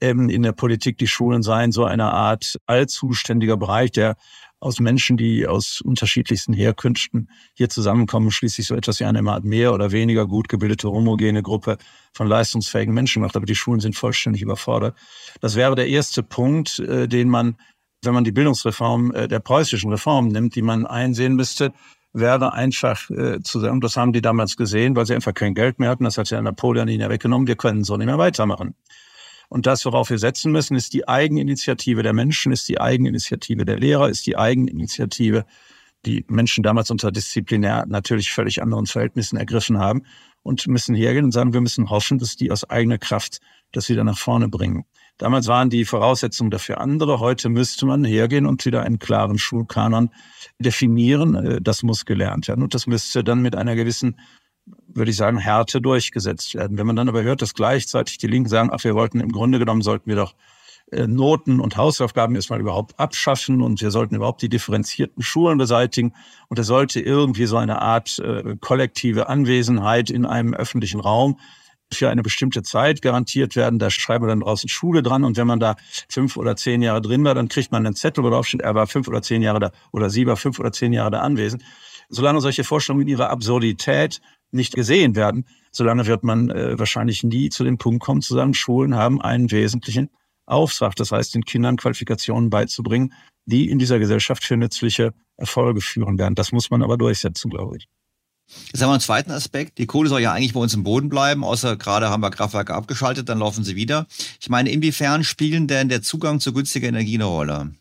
ähm, in der Politik die Schulen seien so eine Art allzuständiger Bereich, der aus Menschen, die aus unterschiedlichsten Herkünften hier zusammenkommen, schließlich so etwas wie eine Art mehr oder weniger gut gebildete homogene Gruppe von leistungsfähigen Menschen macht. Aber die Schulen sind vollständig überfordert. Das wäre der erste Punkt, äh, den man wenn man die Bildungsreform äh, der preußischen Reform nimmt, die man einsehen müsste, wäre einfach äh, zusammen, das haben die damals gesehen, weil sie einfach kein Geld mehr hatten, das hat ja Napoleon ihnen ja weggenommen, wir können so nicht mehr weitermachen. Und das, worauf wir setzen müssen, ist die Eigeninitiative der Menschen, ist die Eigeninitiative der Lehrer, ist die Eigeninitiative, die Menschen damals unter disziplinär natürlich völlig anderen Verhältnissen ergriffen haben und müssen hergehen und sagen, wir müssen hoffen, dass die aus eigener Kraft das wieder nach vorne bringen. Damals waren die Voraussetzungen dafür andere. Heute müsste man hergehen und wieder einen klaren Schulkanon definieren. Äh, das muss gelernt werden. Und das müsste dann mit einer gewissen, würde ich sagen, Härte durchgesetzt werden. Wenn man dann aber hört, dass gleichzeitig die Linken sagen, ach, wir wollten im Grunde genommen, sollten wir doch äh, Noten und Hausaufgaben erstmal überhaupt abschaffen und wir sollten überhaupt die differenzierten Schulen beseitigen und es sollte irgendwie so eine Art äh, kollektive Anwesenheit in einem öffentlichen Raum für eine bestimmte Zeit garantiert werden. Da schreiben wir dann draußen Schule dran. Und wenn man da fünf oder zehn Jahre drin war, dann kriegt man einen Zettel, wo drauf steht, er war fünf oder zehn Jahre da oder sie war fünf oder zehn Jahre da anwesend. Solange solche Vorstellungen in ihrer Absurdität nicht gesehen werden, solange wird man äh, wahrscheinlich nie zu dem Punkt kommen, zu sagen, Schulen haben einen wesentlichen Auftrag. Das heißt, den Kindern Qualifikationen beizubringen, die in dieser Gesellschaft für nützliche Erfolge führen werden. Das muss man aber durchsetzen, glaube ich. Jetzt haben wir einen zweiten Aspekt. Die Kohle soll ja eigentlich bei uns im Boden bleiben, außer gerade haben wir Kraftwerke abgeschaltet, dann laufen sie wieder. Ich meine, inwiefern spielen denn der Zugang zu günstiger Energie eine Rolle?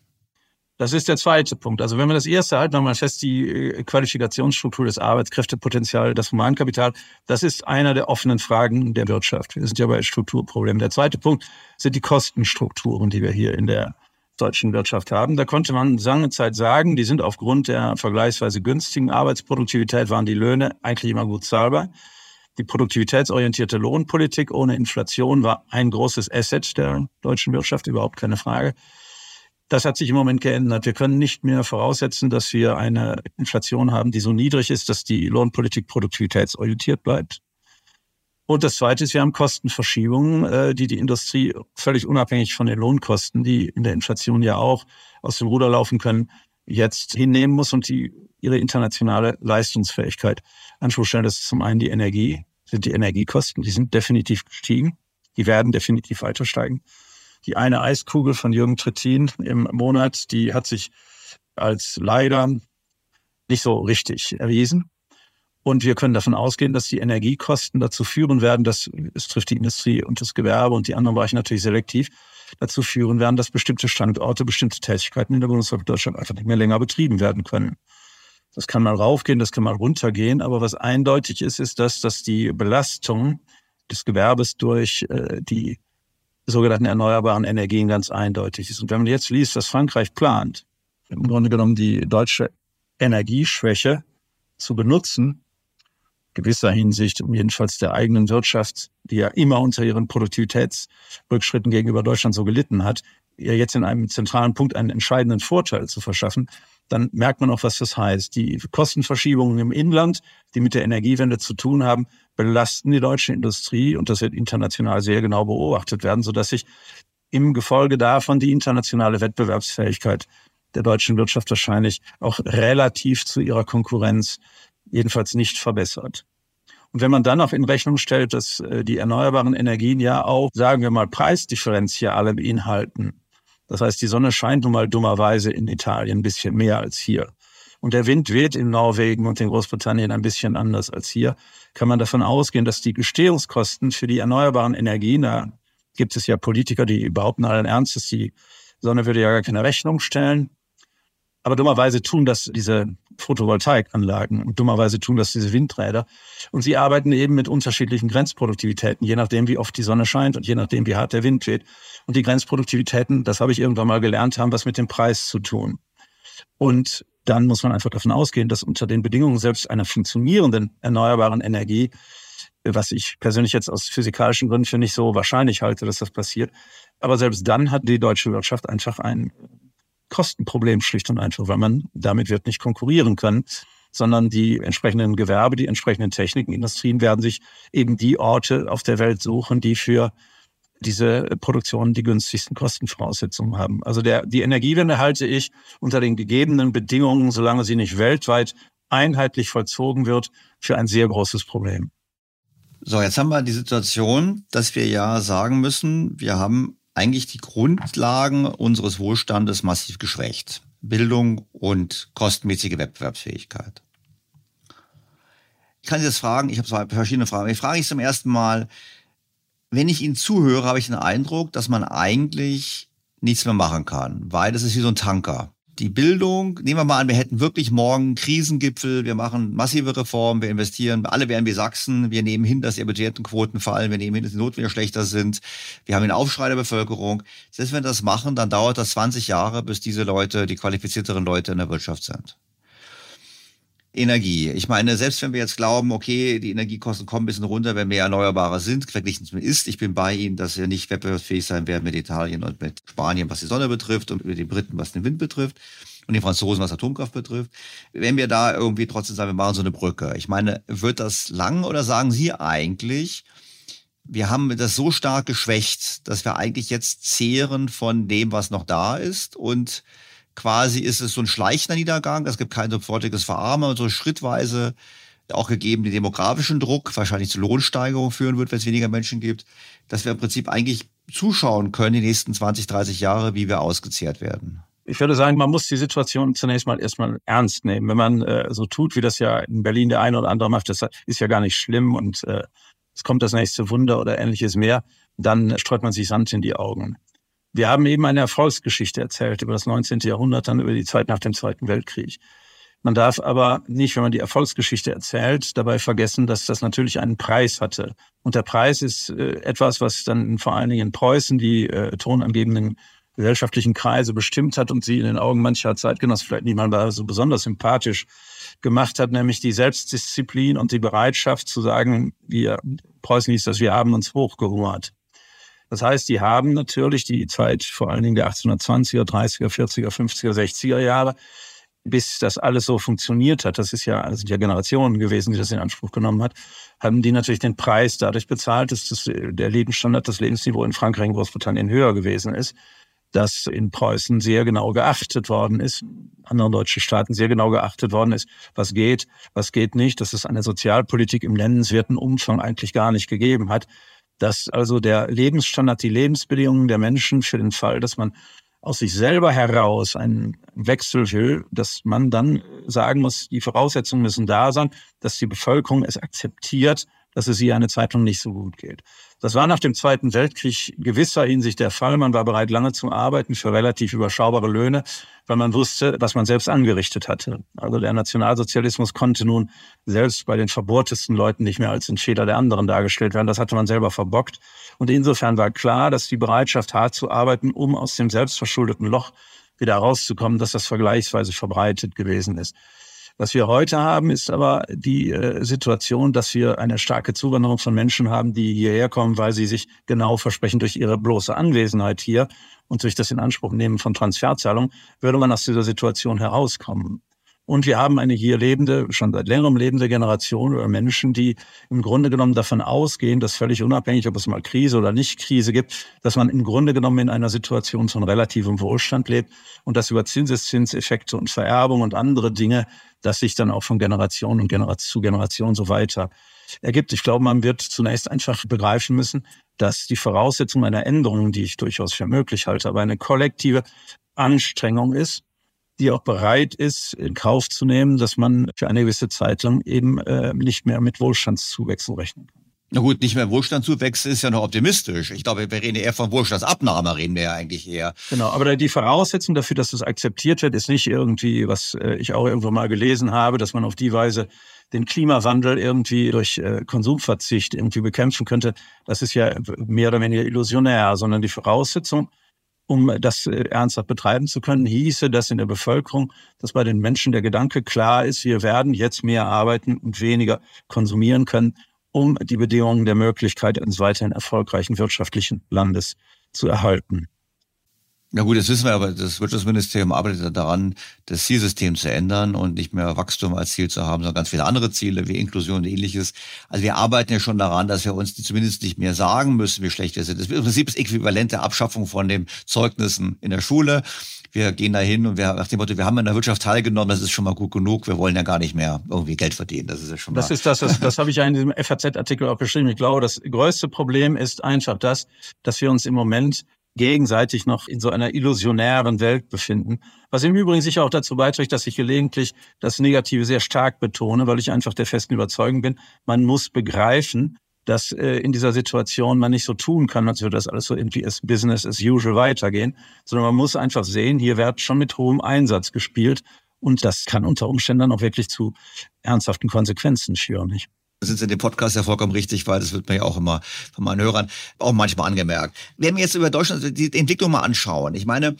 Das ist der zweite Punkt. Also wenn wir das erste halten, nochmal fest, die äh, Qualifikationsstruktur des Arbeitskräftepotenzial, das Humankapital, das ist einer der offenen Fragen der Wirtschaft. Wir sind ja bei Strukturproblemen. Der zweite Punkt sind die Kostenstrukturen, die wir hier in der deutschen Wirtschaft haben. Da konnte man lange Zeit sagen, die sind aufgrund der vergleichsweise günstigen Arbeitsproduktivität, waren die Löhne eigentlich immer gut zahlbar. Die produktivitätsorientierte Lohnpolitik ohne Inflation war ein großes Asset der deutschen Wirtschaft, überhaupt keine Frage. Das hat sich im Moment geändert. Wir können nicht mehr voraussetzen, dass wir eine Inflation haben, die so niedrig ist, dass die Lohnpolitik produktivitätsorientiert bleibt. Und das Zweite ist, wir haben Kostenverschiebungen, äh, die die Industrie völlig unabhängig von den Lohnkosten, die in der Inflation ja auch aus dem Ruder laufen können, jetzt hinnehmen muss und die ihre internationale Leistungsfähigkeit Anspruch stellen. Das ist zum einen die Energie, sind die Energiekosten, die sind definitiv gestiegen, die werden definitiv weiter steigen. Die eine Eiskugel von Jürgen Trittin im Monat, die hat sich als leider nicht so richtig erwiesen. Und wir können davon ausgehen, dass die Energiekosten dazu führen werden, dass es trifft die Industrie und das Gewerbe und die anderen Bereiche natürlich selektiv, dazu führen werden, dass bestimmte Standorte, bestimmte Tätigkeiten in der Bundesrepublik Deutschland einfach nicht mehr länger betrieben werden können. Das kann mal raufgehen, das kann mal runtergehen, aber was eindeutig ist, ist, dass, dass die Belastung des Gewerbes durch äh, die sogenannten erneuerbaren Energien ganz eindeutig ist. Und wenn man jetzt liest, was Frankreich plant, im Grunde genommen die deutsche Energieschwäche zu benutzen, gewisser Hinsicht, um jedenfalls der eigenen Wirtschaft, die ja immer unter ihren Produktivitätsrückschritten gegenüber Deutschland so gelitten hat, ihr jetzt in einem zentralen Punkt einen entscheidenden Vorteil zu verschaffen, dann merkt man auch, was das heißt. Die Kostenverschiebungen im Inland, die mit der Energiewende zu tun haben, belasten die deutsche Industrie und das wird international sehr genau beobachtet werden, sodass sich im Gefolge davon die internationale Wettbewerbsfähigkeit der deutschen Wirtschaft wahrscheinlich auch relativ zu ihrer Konkurrenz jedenfalls nicht verbessert. Und wenn man dann noch in Rechnung stellt, dass äh, die erneuerbaren Energien ja auch, sagen wir mal, Preisdifferenziale beinhalten. Das heißt, die Sonne scheint nun mal dummerweise in Italien ein bisschen mehr als hier. Und der Wind weht in Norwegen und in Großbritannien ein bisschen anders als hier. Kann man davon ausgehen, dass die Gestehungskosten für die erneuerbaren Energien, da gibt es ja Politiker, die behaupten allen Ernstes, die Sonne würde ja gar keine Rechnung stellen. Aber dummerweise tun das diese Photovoltaikanlagen und dummerweise tun das diese Windräder. Und sie arbeiten eben mit unterschiedlichen Grenzproduktivitäten, je nachdem, wie oft die Sonne scheint und je nachdem, wie hart der Wind weht. Und die Grenzproduktivitäten, das habe ich irgendwann mal gelernt, haben was mit dem Preis zu tun. Und dann muss man einfach davon ausgehen, dass unter den Bedingungen selbst einer funktionierenden erneuerbaren Energie, was ich persönlich jetzt aus physikalischen Gründen für nicht so wahrscheinlich halte, dass das passiert, aber selbst dann hat die deutsche Wirtschaft einfach ein Kostenproblem schlicht und einfach, weil man damit wird nicht konkurrieren können, sondern die entsprechenden Gewerbe, die entsprechenden Techniken, Industrien werden sich eben die Orte auf der Welt suchen, die für diese Produktion die günstigsten Kostenvoraussetzungen haben. Also der, die Energiewende halte ich unter den gegebenen Bedingungen, solange sie nicht weltweit einheitlich vollzogen wird, für ein sehr großes Problem. So, jetzt haben wir die Situation, dass wir ja sagen müssen, wir haben eigentlich die Grundlagen unseres Wohlstandes massiv geschwächt. Bildung und kostenmäßige Wettbewerbsfähigkeit. Ich kann Sie jetzt fragen, ich habe zwei verschiedene Fragen. Ich frage ich zum ersten Mal, wenn ich Ihnen zuhöre, habe ich den Eindruck, dass man eigentlich nichts mehr machen kann, weil das ist wie so ein Tanker die Bildung, nehmen wir mal an, wir hätten wirklich morgen Krisengipfel, wir machen massive Reformen, wir investieren, alle wären wie Sachsen, wir nehmen hin, dass die Budgetenquoten fallen, wir nehmen hin, dass die Notwehr schlechter sind, wir haben einen Aufschrei der Bevölkerung. Selbst wenn wir das machen, dann dauert das 20 Jahre, bis diese Leute, die qualifizierteren Leute in der Wirtschaft sind. Energie. Ich meine, selbst wenn wir jetzt glauben, okay, die Energiekosten kommen ein bisschen runter, wenn mehr Erneuerbare sind, verglichen mit ist, ich bin bei Ihnen, dass wir nicht wettbewerbsfähig sein werden mit Italien und mit Spanien, was die Sonne betrifft und mit den Briten, was den Wind betrifft und den Franzosen, was Atomkraft betrifft. Wenn wir da irgendwie trotzdem sagen, wir machen so eine Brücke. Ich meine, wird das lang oder sagen Sie eigentlich, wir haben das so stark geschwächt, dass wir eigentlich jetzt zehren von dem, was noch da ist und quasi ist es so ein schleichender Niedergang. Es gibt kein sofortiges Verarmen, so schrittweise auch gegeben den demografischen Druck, wahrscheinlich zu Lohnsteigerungen führen wird, wenn es weniger Menschen gibt, dass wir im Prinzip eigentlich zuschauen können die nächsten 20, 30 Jahre, wie wir ausgezehrt werden. Ich würde sagen, man muss die Situation zunächst mal erstmal ernst nehmen. Wenn man äh, so tut, wie das ja in Berlin der eine oder andere macht, das ist ja gar nicht schlimm und äh, es kommt das nächste Wunder oder ähnliches mehr, dann streut man sich Sand in die Augen. Wir haben eben eine Erfolgsgeschichte erzählt über das 19. Jahrhundert, dann über die Zeit nach dem Zweiten Weltkrieg. Man darf aber nicht, wenn man die Erfolgsgeschichte erzählt, dabei vergessen, dass das natürlich einen Preis hatte. Und der Preis ist äh, etwas, was dann vor allen Dingen in Preußen die äh, tonangebenden gesellschaftlichen Kreise bestimmt hat und sie in den Augen mancher Zeitgenossen vielleicht niemand so besonders sympathisch gemacht hat, nämlich die Selbstdisziplin und die Bereitschaft zu sagen, wir, Preußen hieß das, wir haben uns hochgehungert. Das heißt, die haben natürlich die Zeit vor allen Dingen der 1820er, 30er, 40er, 50er, 60er Jahre, bis das alles so funktioniert hat, das ist ja, das sind ja Generationen gewesen, die das in Anspruch genommen hat, haben die natürlich den Preis dadurch bezahlt, dass das, der Lebensstandard, das Lebensniveau in Frankreich und Großbritannien höher gewesen ist, dass in Preußen sehr genau geachtet worden ist, anderen deutschen Staaten sehr genau geachtet worden ist, was geht, was geht nicht, dass es eine Sozialpolitik im nennenswerten Umfang eigentlich gar nicht gegeben hat, dass also der Lebensstandard, die Lebensbedingungen der Menschen für den Fall, dass man aus sich selber heraus einen Wechsel will, dass man dann sagen muss, die Voraussetzungen müssen da sein, dass die Bevölkerung es akzeptiert, dass es ihr eine Zeit lang nicht so gut geht. Das war nach dem Zweiten Weltkrieg gewisser Hinsicht der Fall. Man war bereit, lange zu arbeiten für relativ überschaubare Löhne, weil man wusste, was man selbst angerichtet hatte. Also der Nationalsozialismus konnte nun selbst bei den verbohrtesten Leuten nicht mehr als ein Fehler der anderen dargestellt werden. Das hatte man selber verbockt. Und insofern war klar, dass die Bereitschaft, hart zu arbeiten, um aus dem selbstverschuldeten Loch wieder rauszukommen, dass das vergleichsweise verbreitet gewesen ist. Was wir heute haben, ist aber die äh, Situation, dass wir eine starke Zuwanderung von Menschen haben, die hierher kommen, weil sie sich genau versprechen, durch ihre bloße Anwesenheit hier und durch das Inanspruchnehmen von Transferzahlungen würde man aus dieser Situation herauskommen. Und wir haben eine hier lebende, schon seit längerem lebende Generation oder Menschen, die im Grunde genommen davon ausgehen, dass völlig unabhängig, ob es mal Krise oder nicht Krise gibt, dass man im Grunde genommen in einer Situation von relativem Wohlstand lebt und dass über Zinseszinseffekte und Vererbung und andere Dinge, dass sich dann auch von Generation und Generation zu Generation so weiter ergibt. Ich glaube, man wird zunächst einfach begreifen müssen, dass die Voraussetzung einer Änderung, die ich durchaus für möglich halte, aber eine kollektive Anstrengung ist, die auch bereit ist, in Kauf zu nehmen, dass man für eine gewisse Zeit lang eben äh, nicht mehr mit Wohlstandszuwächsen rechnen kann. Na gut, nicht mehr Wohlstandszuwächse ist ja noch optimistisch. Ich glaube, wir reden eher von Wohlstandsabnahme, reden wir ja eigentlich eher. Genau, aber die Voraussetzung dafür, dass das akzeptiert wird, ist nicht irgendwie, was äh, ich auch irgendwo mal gelesen habe, dass man auf die Weise den Klimawandel irgendwie durch äh, Konsumverzicht irgendwie bekämpfen könnte. Das ist ja mehr oder weniger illusionär, sondern die Voraussetzung um das äh, ernsthaft betreiben zu können, hieße das in der Bevölkerung, dass bei den Menschen der Gedanke klar ist, wir werden jetzt mehr arbeiten und weniger konsumieren können, um die Bedingungen der Möglichkeit eines weiterhin erfolgreichen wirtschaftlichen Landes zu erhalten. Na gut, das wissen wir, aber das Wirtschaftsministerium arbeitet daran, das Zielsystem zu ändern und nicht mehr Wachstum als Ziel zu haben, sondern ganz viele andere Ziele wie Inklusion und ähnliches. Also wir arbeiten ja schon daran, dass wir uns zumindest nicht mehr sagen müssen, wie schlecht wir sind. Das ist im Prinzip das Äquivalent der Abschaffung von den Zeugnissen in der Schule. Wir gehen da hin und wir nach dem Motto, wir haben in der Wirtschaft teilgenommen, das ist schon mal gut genug. Wir wollen ja gar nicht mehr irgendwie Geld verdienen. Das ist ja schon mal. Das ist das, das, das habe ich ja in diesem FAZ-Artikel auch beschrieben. Ich glaube, das größte Problem ist einfach das, dass wir uns im Moment gegenseitig noch in so einer illusionären Welt befinden. Was im Übrigen sicher auch dazu beiträgt, dass ich gelegentlich das Negative sehr stark betone, weil ich einfach der festen Überzeugung bin, man muss begreifen, dass äh, in dieser Situation man nicht so tun kann, als würde das alles so irgendwie as Business as usual weitergehen, sondern man muss einfach sehen, hier wird schon mit hohem Einsatz gespielt und das kann unter Umständen dann auch wirklich zu ernsthaften Konsequenzen schüren. Nicht? Sind Sie in dem Podcast ja vollkommen richtig, weil das wird mir ja auch immer von meinen Hörern auch manchmal angemerkt. Wenn wir jetzt über Deutschland die Entwicklung mal anschauen, ich meine,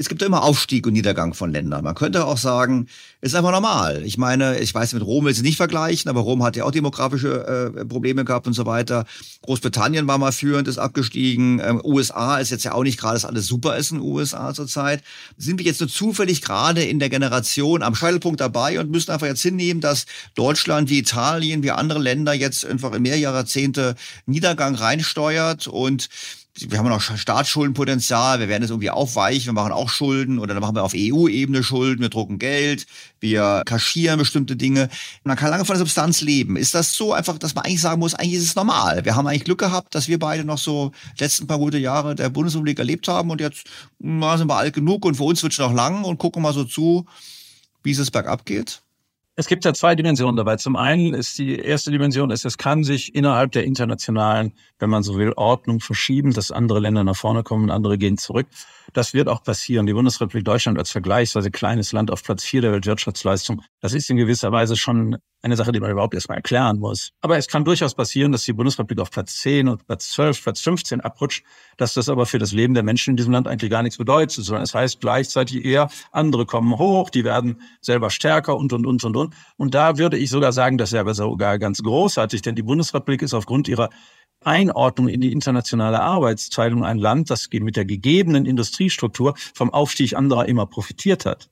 es gibt immer Aufstieg und Niedergang von Ländern. Man könnte auch sagen, ist einfach normal. Ich meine, ich weiß, mit Rom will sie nicht vergleichen, aber Rom hat ja auch demografische äh, Probleme gehabt und so weiter. Großbritannien war mal führend, ist abgestiegen. Ähm, USA ist jetzt ja auch nicht gerade, dass alles super ist in den USA zurzeit. Sind wir jetzt nur zufällig gerade in der Generation am Scheitelpunkt dabei und müssen einfach jetzt hinnehmen, dass Deutschland wie Italien, wie andere Länder jetzt einfach in mehr Jahrzehnte Niedergang reinsteuert und wir haben noch Staatsschuldenpotenzial, wir werden es irgendwie aufweichen, wir machen auch Schulden oder dann machen wir auf EU-Ebene Schulden, wir drucken Geld, wir kaschieren bestimmte Dinge. Man kann lange von der Substanz leben. Ist das so einfach, dass man eigentlich sagen muss, eigentlich ist es normal. Wir haben eigentlich Glück gehabt, dass wir beide noch so letzten paar gute Jahre der Bundesrepublik erlebt haben und jetzt na, sind wir alt genug und für uns wird es noch lang und gucken mal so zu, wie es bergab geht. Es gibt ja zwei Dimensionen dabei. Zum einen ist die erste Dimension, ist, es kann sich innerhalb der internationalen, wenn man so will, Ordnung verschieben, dass andere Länder nach vorne kommen und andere gehen zurück. Das wird auch passieren. Die Bundesrepublik Deutschland als vergleichsweise kleines Land auf Platz vier der Weltwirtschaftsleistung, das ist in gewisser Weise schon eine Sache, die man überhaupt erstmal erklären muss. Aber es kann durchaus passieren, dass die Bundesrepublik auf Platz 10 und Platz 12, Platz 15 abrutscht, dass das aber für das Leben der Menschen in diesem Land eigentlich gar nichts bedeutet, sondern es heißt gleichzeitig eher, andere kommen hoch, die werden selber stärker und, und, und, und, und. Und da würde ich sogar sagen, das wäre sogar ganz großartig, denn die Bundesrepublik ist aufgrund ihrer Einordnung in die internationale Arbeitsteilung ein Land, das mit der gegebenen Industriestruktur vom Aufstieg anderer immer profitiert hat.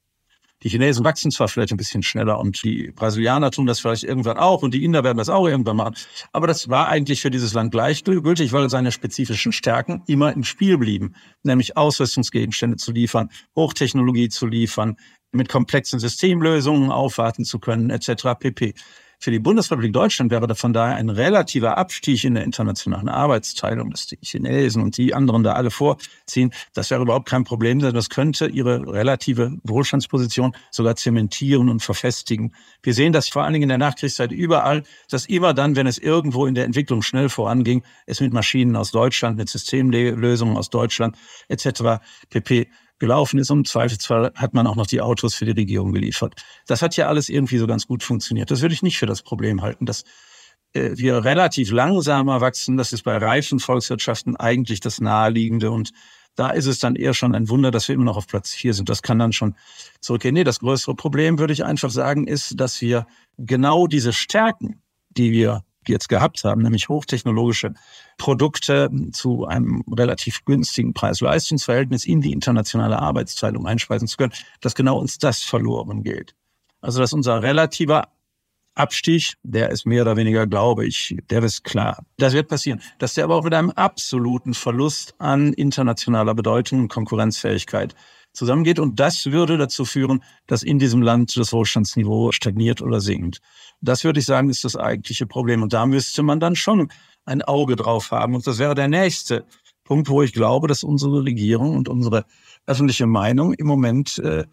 Die Chinesen wachsen zwar vielleicht ein bisschen schneller und die Brasilianer tun das vielleicht irgendwann auch und die Inder werden das auch irgendwann machen. Aber das war eigentlich für dieses Land gleichgültig, weil seine spezifischen Stärken immer im Spiel blieben. Nämlich Ausrüstungsgegenstände zu liefern, Hochtechnologie zu liefern, mit komplexen Systemlösungen aufwarten zu können, etc. pp. Für die Bundesrepublik Deutschland wäre von daher ein relativer Abstieg in der internationalen Arbeitsteilung, dass die Chinesen und die anderen da alle vorziehen, das wäre überhaupt kein Problem, sondern das könnte ihre relative Wohlstandsposition sogar zementieren und verfestigen. Wir sehen das vor allen Dingen in der Nachkriegszeit überall, dass immer dann, wenn es irgendwo in der Entwicklung schnell voranging, es mit Maschinen aus Deutschland, mit Systemlösungen aus Deutschland etc. pp gelaufen ist. Und im Zweifelsfall hat man auch noch die Autos für die Regierung geliefert. Das hat ja alles irgendwie so ganz gut funktioniert. Das würde ich nicht für das Problem halten, dass äh, wir relativ langsamer wachsen. Das ist bei reifen Volkswirtschaften eigentlich das Naheliegende. Und da ist es dann eher schon ein Wunder, dass wir immer noch auf Platz vier sind. Das kann dann schon zurückgehen. Nee, das größere Problem, würde ich einfach sagen, ist, dass wir genau diese Stärken, die wir jetzt gehabt haben, nämlich hochtechnologische Produkte zu einem relativ günstigen Preis-Leistungs-Verhältnis in die internationale Arbeitsteilung einspeisen zu können, dass genau uns das verloren geht. Also dass unser relativer Abstieg, der ist mehr oder weniger, glaube ich, der ist klar. Das wird passieren. Dass der aber auch mit einem absoluten Verlust an internationaler Bedeutung und Konkurrenzfähigkeit zusammengeht. Und das würde dazu führen, dass in diesem Land das Wohlstandsniveau stagniert oder sinkt. Das würde ich sagen, ist das eigentliche Problem. Und da müsste man dann schon ein Auge drauf haben. Und das wäre der nächste Punkt, wo ich glaube, dass unsere Regierung und unsere öffentliche Meinung im Moment äh,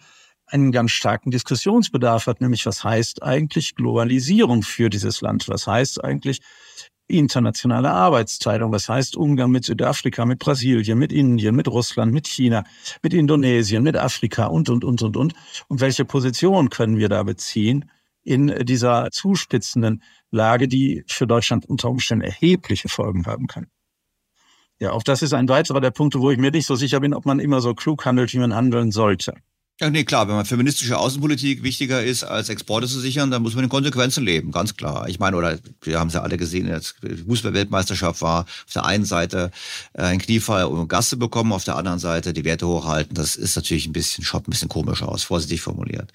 einen ganz starken Diskussionsbedarf hat, nämlich was heißt eigentlich Globalisierung für dieses Land? Was heißt eigentlich internationale Arbeitsteilung? Was heißt Umgang mit Südafrika, mit Brasilien, mit Indien, mit Russland, mit China, mit Indonesien, mit Afrika und, und, und, und, und? Und welche Position können wir da beziehen in dieser zuspitzenden Lage, die für Deutschland unter Umständen erhebliche Folgen haben kann? Ja, auch das ist ein weiterer der Punkte, wo ich mir nicht so sicher bin, ob man immer so klug handelt, wie man handeln sollte. Ja, nee, klar, wenn man feministische Außenpolitik wichtiger ist, als Exporte zu sichern, dann muss man in Konsequenzen leben, ganz klar. Ich meine, oder wir haben es ja alle gesehen, als Fußball-Weltmeisterschaft war, auf der einen Seite äh, ein Kniefall, um Gaste bekommen, auf der anderen Seite die Werte hochhalten. Das ist natürlich ein bisschen, schaut ein bisschen komisch aus, vorsichtig formuliert.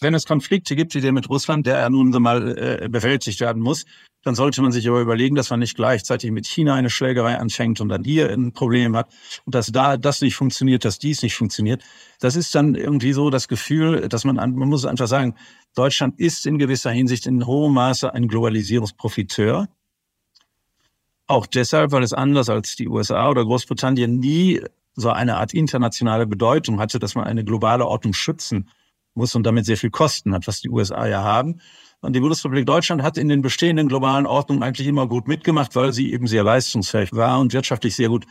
Wenn es Konflikte gibt, wie der mit Russland, der ja nun mal äh, bewältigt werden muss, dann sollte man sich aber überlegen, dass man nicht gleichzeitig mit China eine Schlägerei anfängt und dann hier ein Problem hat und dass da das nicht funktioniert, dass dies nicht funktioniert. Das ist dann irgendwie so das Gefühl, dass man, man muss einfach sagen, Deutschland ist in gewisser Hinsicht in hohem Maße ein Globalisierungsprofiteur. Auch deshalb, weil es anders als die USA oder Großbritannien nie so eine Art internationale Bedeutung hatte, dass man eine globale Ordnung schützen muss und damit sehr viel Kosten hat, was die USA ja haben. Und die Bundesrepublik Deutschland hat in den bestehenden globalen Ordnungen eigentlich immer gut mitgemacht, weil sie eben sehr leistungsfähig war und wirtschaftlich sehr gut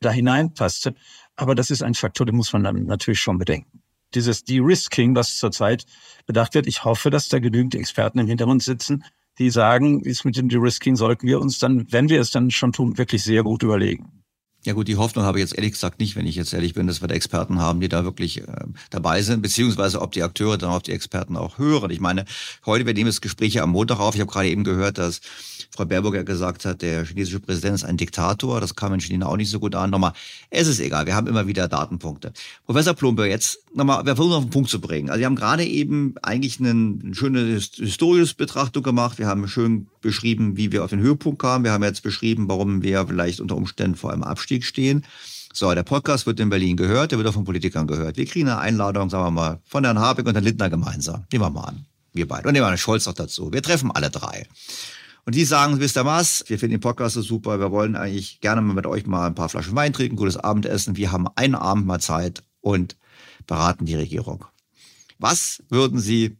da hineinpasste. Aber das ist ein Faktor, den muss man dann natürlich schon bedenken. Dieses De-Risking, was zurzeit bedacht wird, ich hoffe, dass da genügend Experten im Hintergrund sitzen, die sagen, ist mit dem De-Risking sollten wir uns dann, wenn wir es dann schon tun, wirklich sehr gut überlegen. Ja gut, die Hoffnung habe ich jetzt ehrlich gesagt nicht, wenn ich jetzt ehrlich bin, dass wir da Experten haben, die da wirklich äh, dabei sind, beziehungsweise ob die Akteure dann auf die Experten auch hören. Ich meine, heute, wir nehmen das Gespräch am Montag auf. Ich habe gerade eben gehört, dass Frau Baerbock gesagt hat, der chinesische Präsident ist ein Diktator. Das kam in China auch nicht so gut an. Nochmal, es ist egal, wir haben immer wieder Datenpunkte. Professor Plumpe, jetzt nochmal, wir versuchen auf den Punkt zu bringen. Also wir haben gerade eben eigentlich eine, schöne historische Betrachtung gemacht. Wir haben schön beschrieben, wie wir auf den Höhepunkt kamen. Wir haben jetzt beschrieben, warum wir vielleicht unter Umständen vor einem Abstieg stehen. So, der Podcast wird in Berlin gehört, der wird auch von Politikern gehört. Wir kriegen eine Einladung, sagen wir mal, von Herrn Habeck und Herrn Lindner gemeinsam. Nehmen wir mal an. Wir beide. Und nehmen wir Herrn Scholz noch dazu. Wir treffen alle drei. Und die sagen, ihr was, wir finden den Podcast so super, wir wollen eigentlich gerne mal mit euch mal ein paar Flaschen Wein trinken, gutes Abendessen. Wir haben einen Abend mal Zeit und beraten die Regierung. Was würden Sie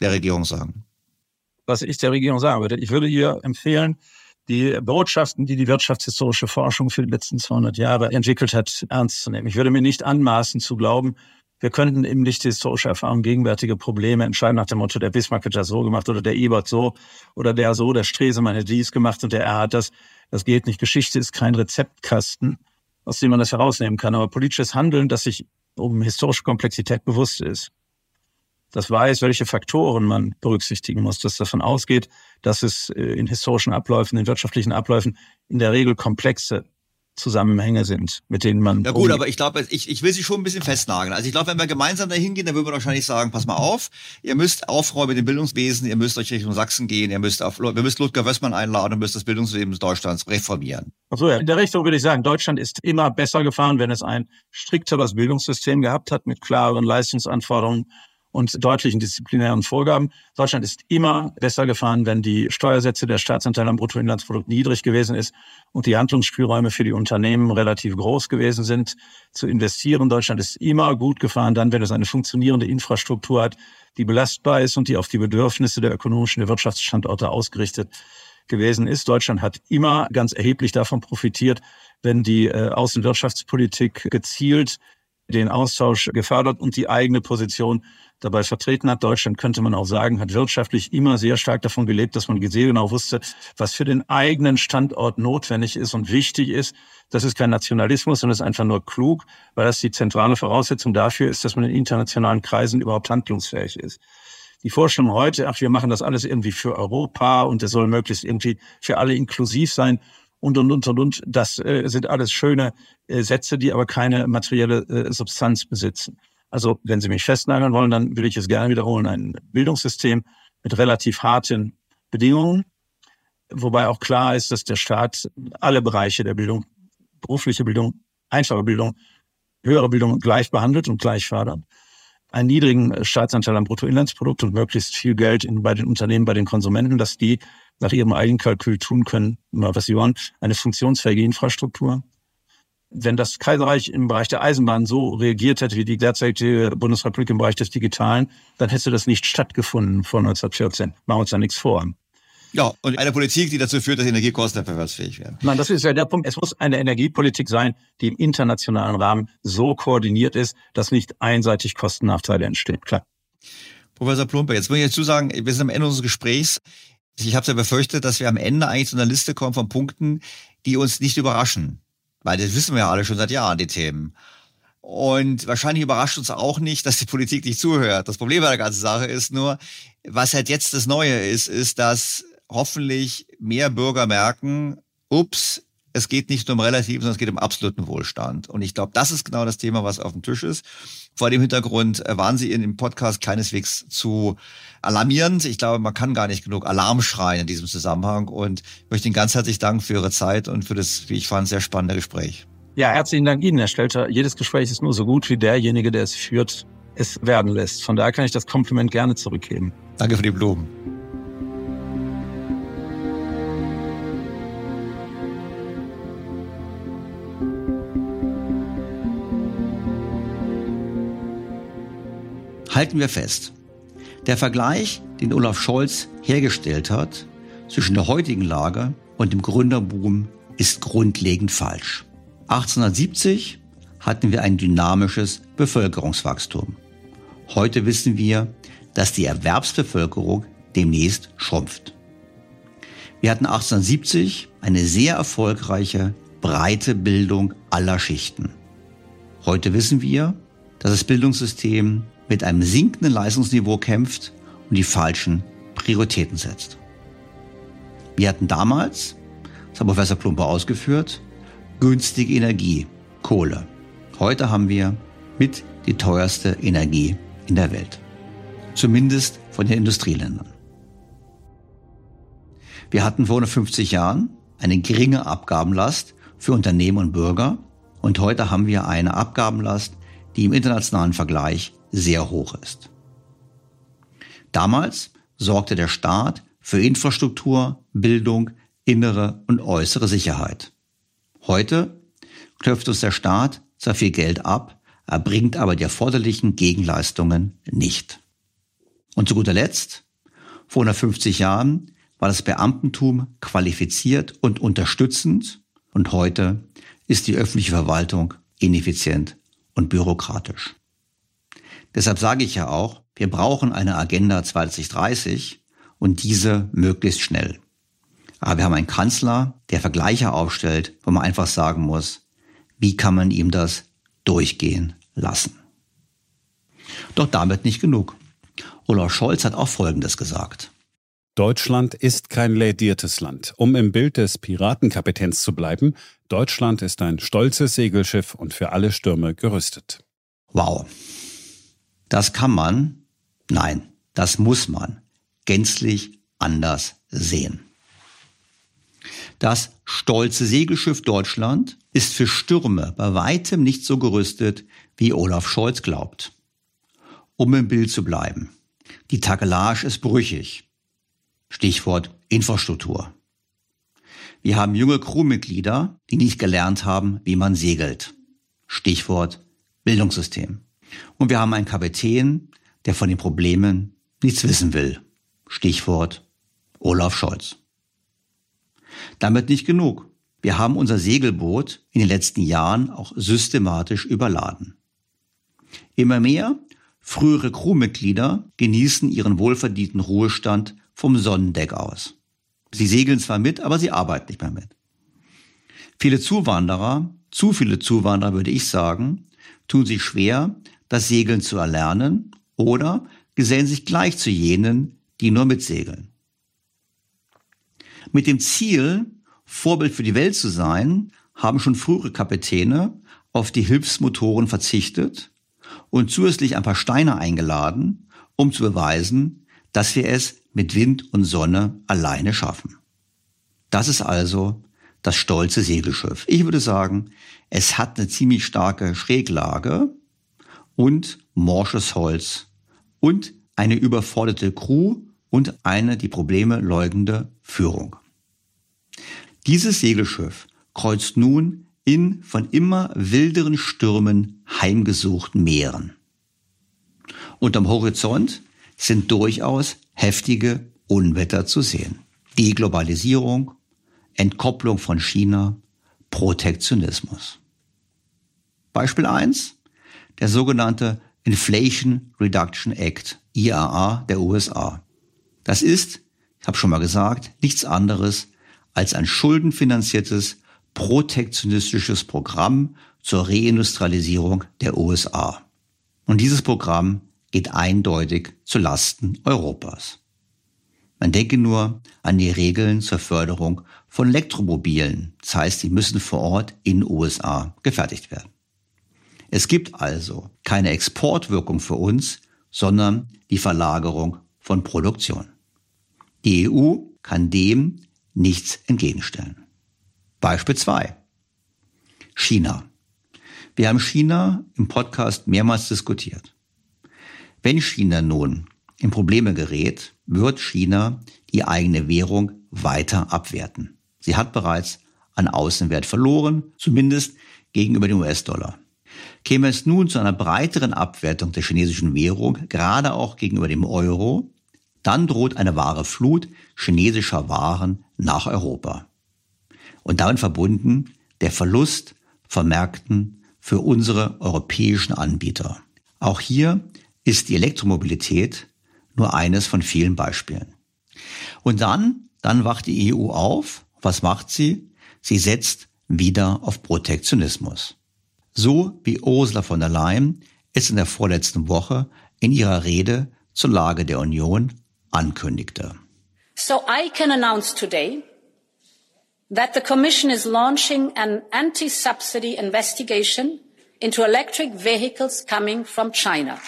der Regierung sagen? was ich der Regierung sagen würde. Ich würde ihr empfehlen, die Botschaften, die die wirtschaftshistorische Forschung für die letzten 200 Jahre entwickelt hat, ernst zu nehmen. Ich würde mir nicht anmaßen zu glauben, wir könnten im Licht historischer Erfahrung gegenwärtige Probleme entscheiden nach dem Motto, der Bismarck hat das so gemacht oder der Ebert so oder der so, der Stresemann hat dies gemacht und der R hat das. Das geht nicht. Geschichte ist kein Rezeptkasten, aus dem man das herausnehmen kann. Aber politisches Handeln, das sich um historische Komplexität bewusst ist, das weiß, welche Faktoren man berücksichtigen muss, das davon ausgeht, dass es äh, in historischen Abläufen, in wirtschaftlichen Abläufen in der Regel komplexe Zusammenhänge sind, mit denen man. Ja gut, aber ich glaube, ich, ich will sie schon ein bisschen festnageln. Also ich glaube, wenn wir gemeinsam dahin gehen, dann würden wir wahrscheinlich sagen, pass mal auf, ihr müsst aufräumen mit dem Bildungswesen, ihr müsst euch Richtung Sachsen gehen, ihr müsst auf, wir müssen Ludger Wössmann einladen und müsst das Bildungswesen Deutschlands reformieren. Achso, ja. In der Richtung würde ich sagen, Deutschland ist immer besser gefahren, wenn es ein strikteres Bildungssystem gehabt hat mit klaren Leistungsanforderungen und deutlichen disziplinären Vorgaben. Deutschland ist immer besser gefahren, wenn die Steuersätze der Staatsanteil am Bruttoinlandsprodukt niedrig gewesen ist und die Handlungsspielräume für die Unternehmen relativ groß gewesen sind, zu investieren. Deutschland ist immer gut gefahren, dann, wenn es eine funktionierende Infrastruktur hat, die belastbar ist und die auf die Bedürfnisse der ökonomischen der Wirtschaftsstandorte ausgerichtet gewesen ist. Deutschland hat immer ganz erheblich davon profitiert, wenn die äh, Außenwirtschaftspolitik gezielt den Austausch gefördert und die eigene Position dabei vertreten hat. Deutschland könnte man auch sagen, hat wirtschaftlich immer sehr stark davon gelebt, dass man sehr genau wusste, was für den eigenen Standort notwendig ist und wichtig ist. Das ist kein Nationalismus, sondern ist einfach nur klug, weil das die zentrale Voraussetzung dafür ist, dass man in internationalen Kreisen überhaupt handlungsfähig ist. Die Vorstellung heute, ach, wir machen das alles irgendwie für Europa und es soll möglichst irgendwie für alle inklusiv sein, und und und und und. Das äh, sind alles schöne äh, Sätze, die aber keine materielle äh, Substanz besitzen. Also wenn Sie mich festnageln wollen, dann will ich es gerne wiederholen. Ein Bildungssystem mit relativ harten Bedingungen, wobei auch klar ist, dass der Staat alle Bereiche der Bildung, berufliche Bildung, einfache Bildung, höhere Bildung gleich behandelt und gleich fördert. Einen niedrigen Staatsanteil am Bruttoinlandsprodukt und möglichst viel Geld in, bei den Unternehmen, bei den Konsumenten, dass die nach ihrem eigenen Kalkül tun können, was sie wollen, eine funktionsfähige Infrastruktur. Wenn das Kaiserreich im Bereich der Eisenbahn so reagiert hätte wie die derzeitige Bundesrepublik im Bereich des Digitalen, dann hätte das nicht stattgefunden vor 1914. Machen wir uns da nichts vor. Ja, und eine Politik, die dazu führt, dass Energiekosten wettbewerbsfähig werden. Nein, das ist ja der Punkt. Es muss eine Energiepolitik sein, die im internationalen Rahmen so koordiniert ist, dass nicht einseitig Kostennachteile entstehen. Klar. Professor Plumper, jetzt muss ich dazu sagen, wir sind am Ende unseres Gesprächs. Ich habe ja befürchtet, dass wir am Ende eigentlich zu einer Liste kommen von Punkten, die uns nicht überraschen. Weil das wissen wir ja alle schon seit Jahren, die Themen. Und wahrscheinlich überrascht uns auch nicht, dass die Politik nicht zuhört. Das Problem bei der ganzen Sache ist nur, was halt jetzt das Neue ist, ist, dass hoffentlich mehr Bürger merken, ups, es geht nicht nur um relativen, sondern es geht um absoluten Wohlstand. Und ich glaube, das ist genau das Thema, was auf dem Tisch ist. Vor dem Hintergrund äh, waren Sie in dem Podcast keineswegs zu alarmierend. Ich glaube, man kann gar nicht genug Alarm schreien in diesem Zusammenhang. Und ich möchte Ihnen ganz herzlich danken für Ihre Zeit und für das, wie ich fand, sehr spannende Gespräch. Ja, herzlichen Dank Ihnen, Herr Stelter. Jedes Gespräch ist nur so gut wie derjenige, der es führt, es werden lässt. Von daher kann ich das Kompliment gerne zurückgeben. Danke für die Blumen. Halten wir fest. Der Vergleich, den Olaf Scholz hergestellt hat zwischen der heutigen Lage und dem Gründerboom, ist grundlegend falsch. 1870 hatten wir ein dynamisches Bevölkerungswachstum. Heute wissen wir, dass die Erwerbsbevölkerung demnächst schrumpft. Wir hatten 1870 eine sehr erfolgreiche, breite Bildung aller Schichten. Heute wissen wir, dass das Bildungssystem mit einem sinkenden Leistungsniveau kämpft und die falschen Prioritäten setzt. Wir hatten damals, das hat Professor Plumper ausgeführt, günstige Energie, Kohle. Heute haben wir mit die teuerste Energie in der Welt. Zumindest von den Industrieländern. Wir hatten vor 150 Jahren eine geringe Abgabenlast für Unternehmen und Bürger und heute haben wir eine Abgabenlast, die im internationalen Vergleich sehr hoch ist. Damals sorgte der Staat für Infrastruktur, Bildung, innere und äußere Sicherheit. Heute klopft uns der Staat zwar viel Geld ab, erbringt aber die erforderlichen Gegenleistungen nicht. Und zu guter Letzt, vor 150 Jahren war das Beamtentum qualifiziert und unterstützend und heute ist die öffentliche Verwaltung ineffizient und bürokratisch. Deshalb sage ich ja auch, wir brauchen eine Agenda 2030 und diese möglichst schnell. Aber wir haben einen Kanzler, der Vergleiche aufstellt, wo man einfach sagen muss, wie kann man ihm das durchgehen lassen? Doch damit nicht genug. Olaf Scholz hat auch Folgendes gesagt. Deutschland ist kein lädiertes Land. Um im Bild des Piratenkapitäns zu bleiben, Deutschland ist ein stolzes Segelschiff und für alle Stürme gerüstet. Wow. Das kann man, nein, das muss man gänzlich anders sehen. Das stolze Segelschiff Deutschland ist für Stürme bei weitem nicht so gerüstet, wie Olaf Scholz glaubt. um im Bild zu bleiben. Die Takelage ist brüchig. Stichwort Infrastruktur. Wir haben junge Crewmitglieder, die nicht gelernt haben, wie man segelt. Stichwort Bildungssystem. Und wir haben einen Kapitän, der von den Problemen nichts wissen will. Stichwort Olaf Scholz. Damit nicht genug. Wir haben unser Segelboot in den letzten Jahren auch systematisch überladen. Immer mehr frühere Crewmitglieder genießen ihren wohlverdienten Ruhestand vom Sonnendeck aus. Sie segeln zwar mit, aber sie arbeiten nicht mehr mit. Viele Zuwanderer, zu viele Zuwanderer würde ich sagen, tun sich schwer, das Segeln zu erlernen oder gesellen sich gleich zu jenen, die nur mitsegeln. Mit dem Ziel, Vorbild für die Welt zu sein, haben schon frühere Kapitäne auf die Hilfsmotoren verzichtet und zusätzlich ein paar Steine eingeladen, um zu beweisen, dass wir es mit Wind und Sonne alleine schaffen. Das ist also das stolze Segelschiff. Ich würde sagen, es hat eine ziemlich starke Schräglage und morsches Holz und eine überforderte Crew und eine die Probleme leugnende Führung. Dieses Segelschiff kreuzt nun in von immer wilderen Stürmen heimgesuchten Meeren. Und am Horizont sind durchaus heftige Unwetter zu sehen. Deglobalisierung, Entkopplung von China, Protektionismus. Beispiel eins: der sogenannte Inflation Reduction Act, IAA der USA. Das ist, ich habe schon mal gesagt, nichts anderes als ein schuldenfinanziertes protektionistisches Programm zur Reindustrialisierung der USA. Und dieses Programm geht eindeutig zu Lasten Europas. Man denke nur an die Regeln zur Förderung von Elektromobilen. Das heißt, die müssen vor Ort in USA gefertigt werden. Es gibt also keine Exportwirkung für uns, sondern die Verlagerung von Produktion. Die EU kann dem nichts entgegenstellen. Beispiel 2. China. Wir haben China im Podcast mehrmals diskutiert. Wenn China nun in Probleme gerät, wird China die eigene Währung weiter abwerten. Sie hat bereits an Außenwert verloren, zumindest gegenüber dem US-Dollar. Käme es nun zu einer breiteren Abwertung der chinesischen Währung, gerade auch gegenüber dem Euro, dann droht eine wahre Flut chinesischer Waren nach Europa. Und damit verbunden der Verlust von Märkten für unsere europäischen Anbieter. Auch hier ist die Elektromobilität nur eines von vielen Beispielen. Und dann, dann wacht die EU auf. Was macht sie? Sie setzt wieder auf Protektionismus. So wie Ursula von der Leyen es in der vorletzten Woche in ihrer Rede zur Lage der Union ankündigte. So I can announce today that the Commission is launching an anti-subsidy investigation into electric vehicles coming from China.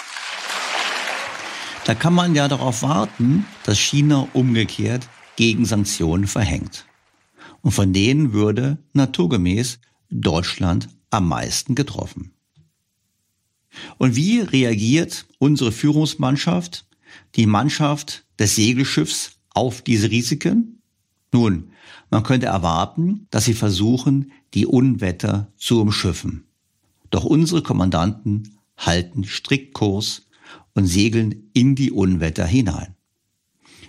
Da kann man ja darauf warten, dass China umgekehrt gegen Sanktionen verhängt. Und von denen würde naturgemäß Deutschland am meisten getroffen. Und wie reagiert unsere Führungsmannschaft, die Mannschaft des Segelschiffs auf diese Risiken? Nun, man könnte erwarten, dass sie versuchen, die Unwetter zu umschiffen. Doch unsere Kommandanten halten strikt Kurs und segeln in die Unwetter hinein.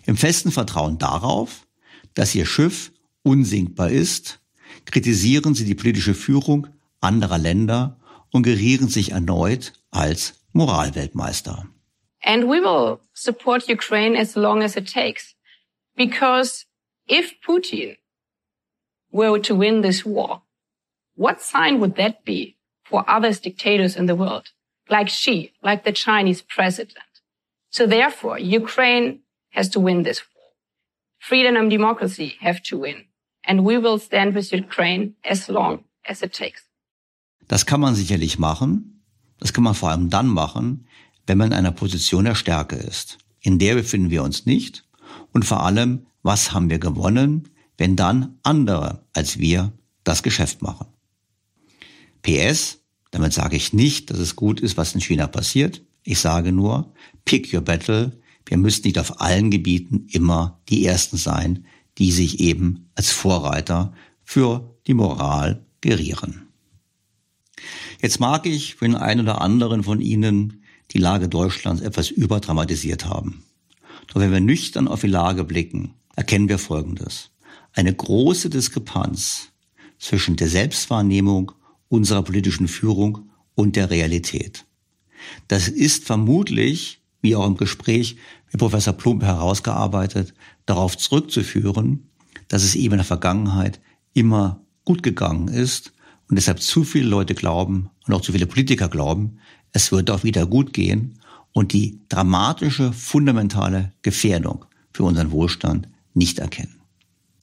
Im festen Vertrauen darauf, dass ihr Schiff unsinkbar ist, kritisieren sie die politische Führung anderer Länder und gerieren sich erneut als Moralweltmeister. And we will support Ukraine as long as it takes. Because if Putin were to win this war, what sign would that be for other dictators in the world? Like Xi, like the Chinese president. So therefore, Ukraine has to win this war. Freedom and democracy have to win. And we will stand with Ukraine as long as it takes. Das kann man sicherlich machen. Das kann man vor allem dann machen, wenn man in einer Position der Stärke ist. In der befinden wir uns nicht. Und vor allem, was haben wir gewonnen, wenn dann andere als wir das Geschäft machen? PS, damit sage ich nicht, dass es gut ist, was in China passiert. Ich sage nur, pick your battle. Wir müssen nicht auf allen Gebieten immer die Ersten sein, die sich eben als Vorreiter für die Moral gerieren. Jetzt mag ich für den einen oder anderen von Ihnen die Lage Deutschlands etwas überdramatisiert haben. Doch wenn wir nüchtern auf die Lage blicken, erkennen wir Folgendes. Eine große Diskrepanz zwischen der Selbstwahrnehmung unserer politischen Führung und der Realität. Das ist vermutlich, wie auch im Gespräch mit Professor Plump herausgearbeitet, darauf zurückzuführen, dass es eben in der Vergangenheit immer gut gegangen ist und deshalb zu viele Leute glauben und auch zu viele Politiker glauben, es wird auch wieder gut gehen und die dramatische, fundamentale Gefährdung für unseren Wohlstand nicht erkennen.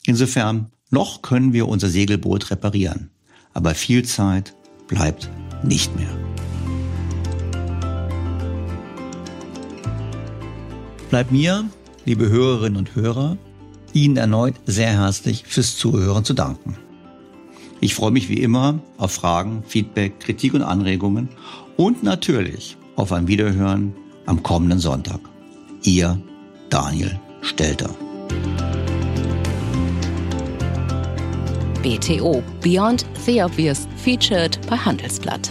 Insofern, noch können wir unser Segelboot reparieren, aber viel Zeit bleibt nicht mehr. Bleibt mir, liebe Hörerinnen und Hörer, Ihnen erneut sehr herzlich fürs Zuhören zu danken. Ich freue mich wie immer auf Fragen, Feedback, Kritik und Anregungen und natürlich auf ein Wiederhören am kommenden Sonntag. Ihr Daniel Stelter. BTO Beyond the Obvious featured bei Handelsblatt.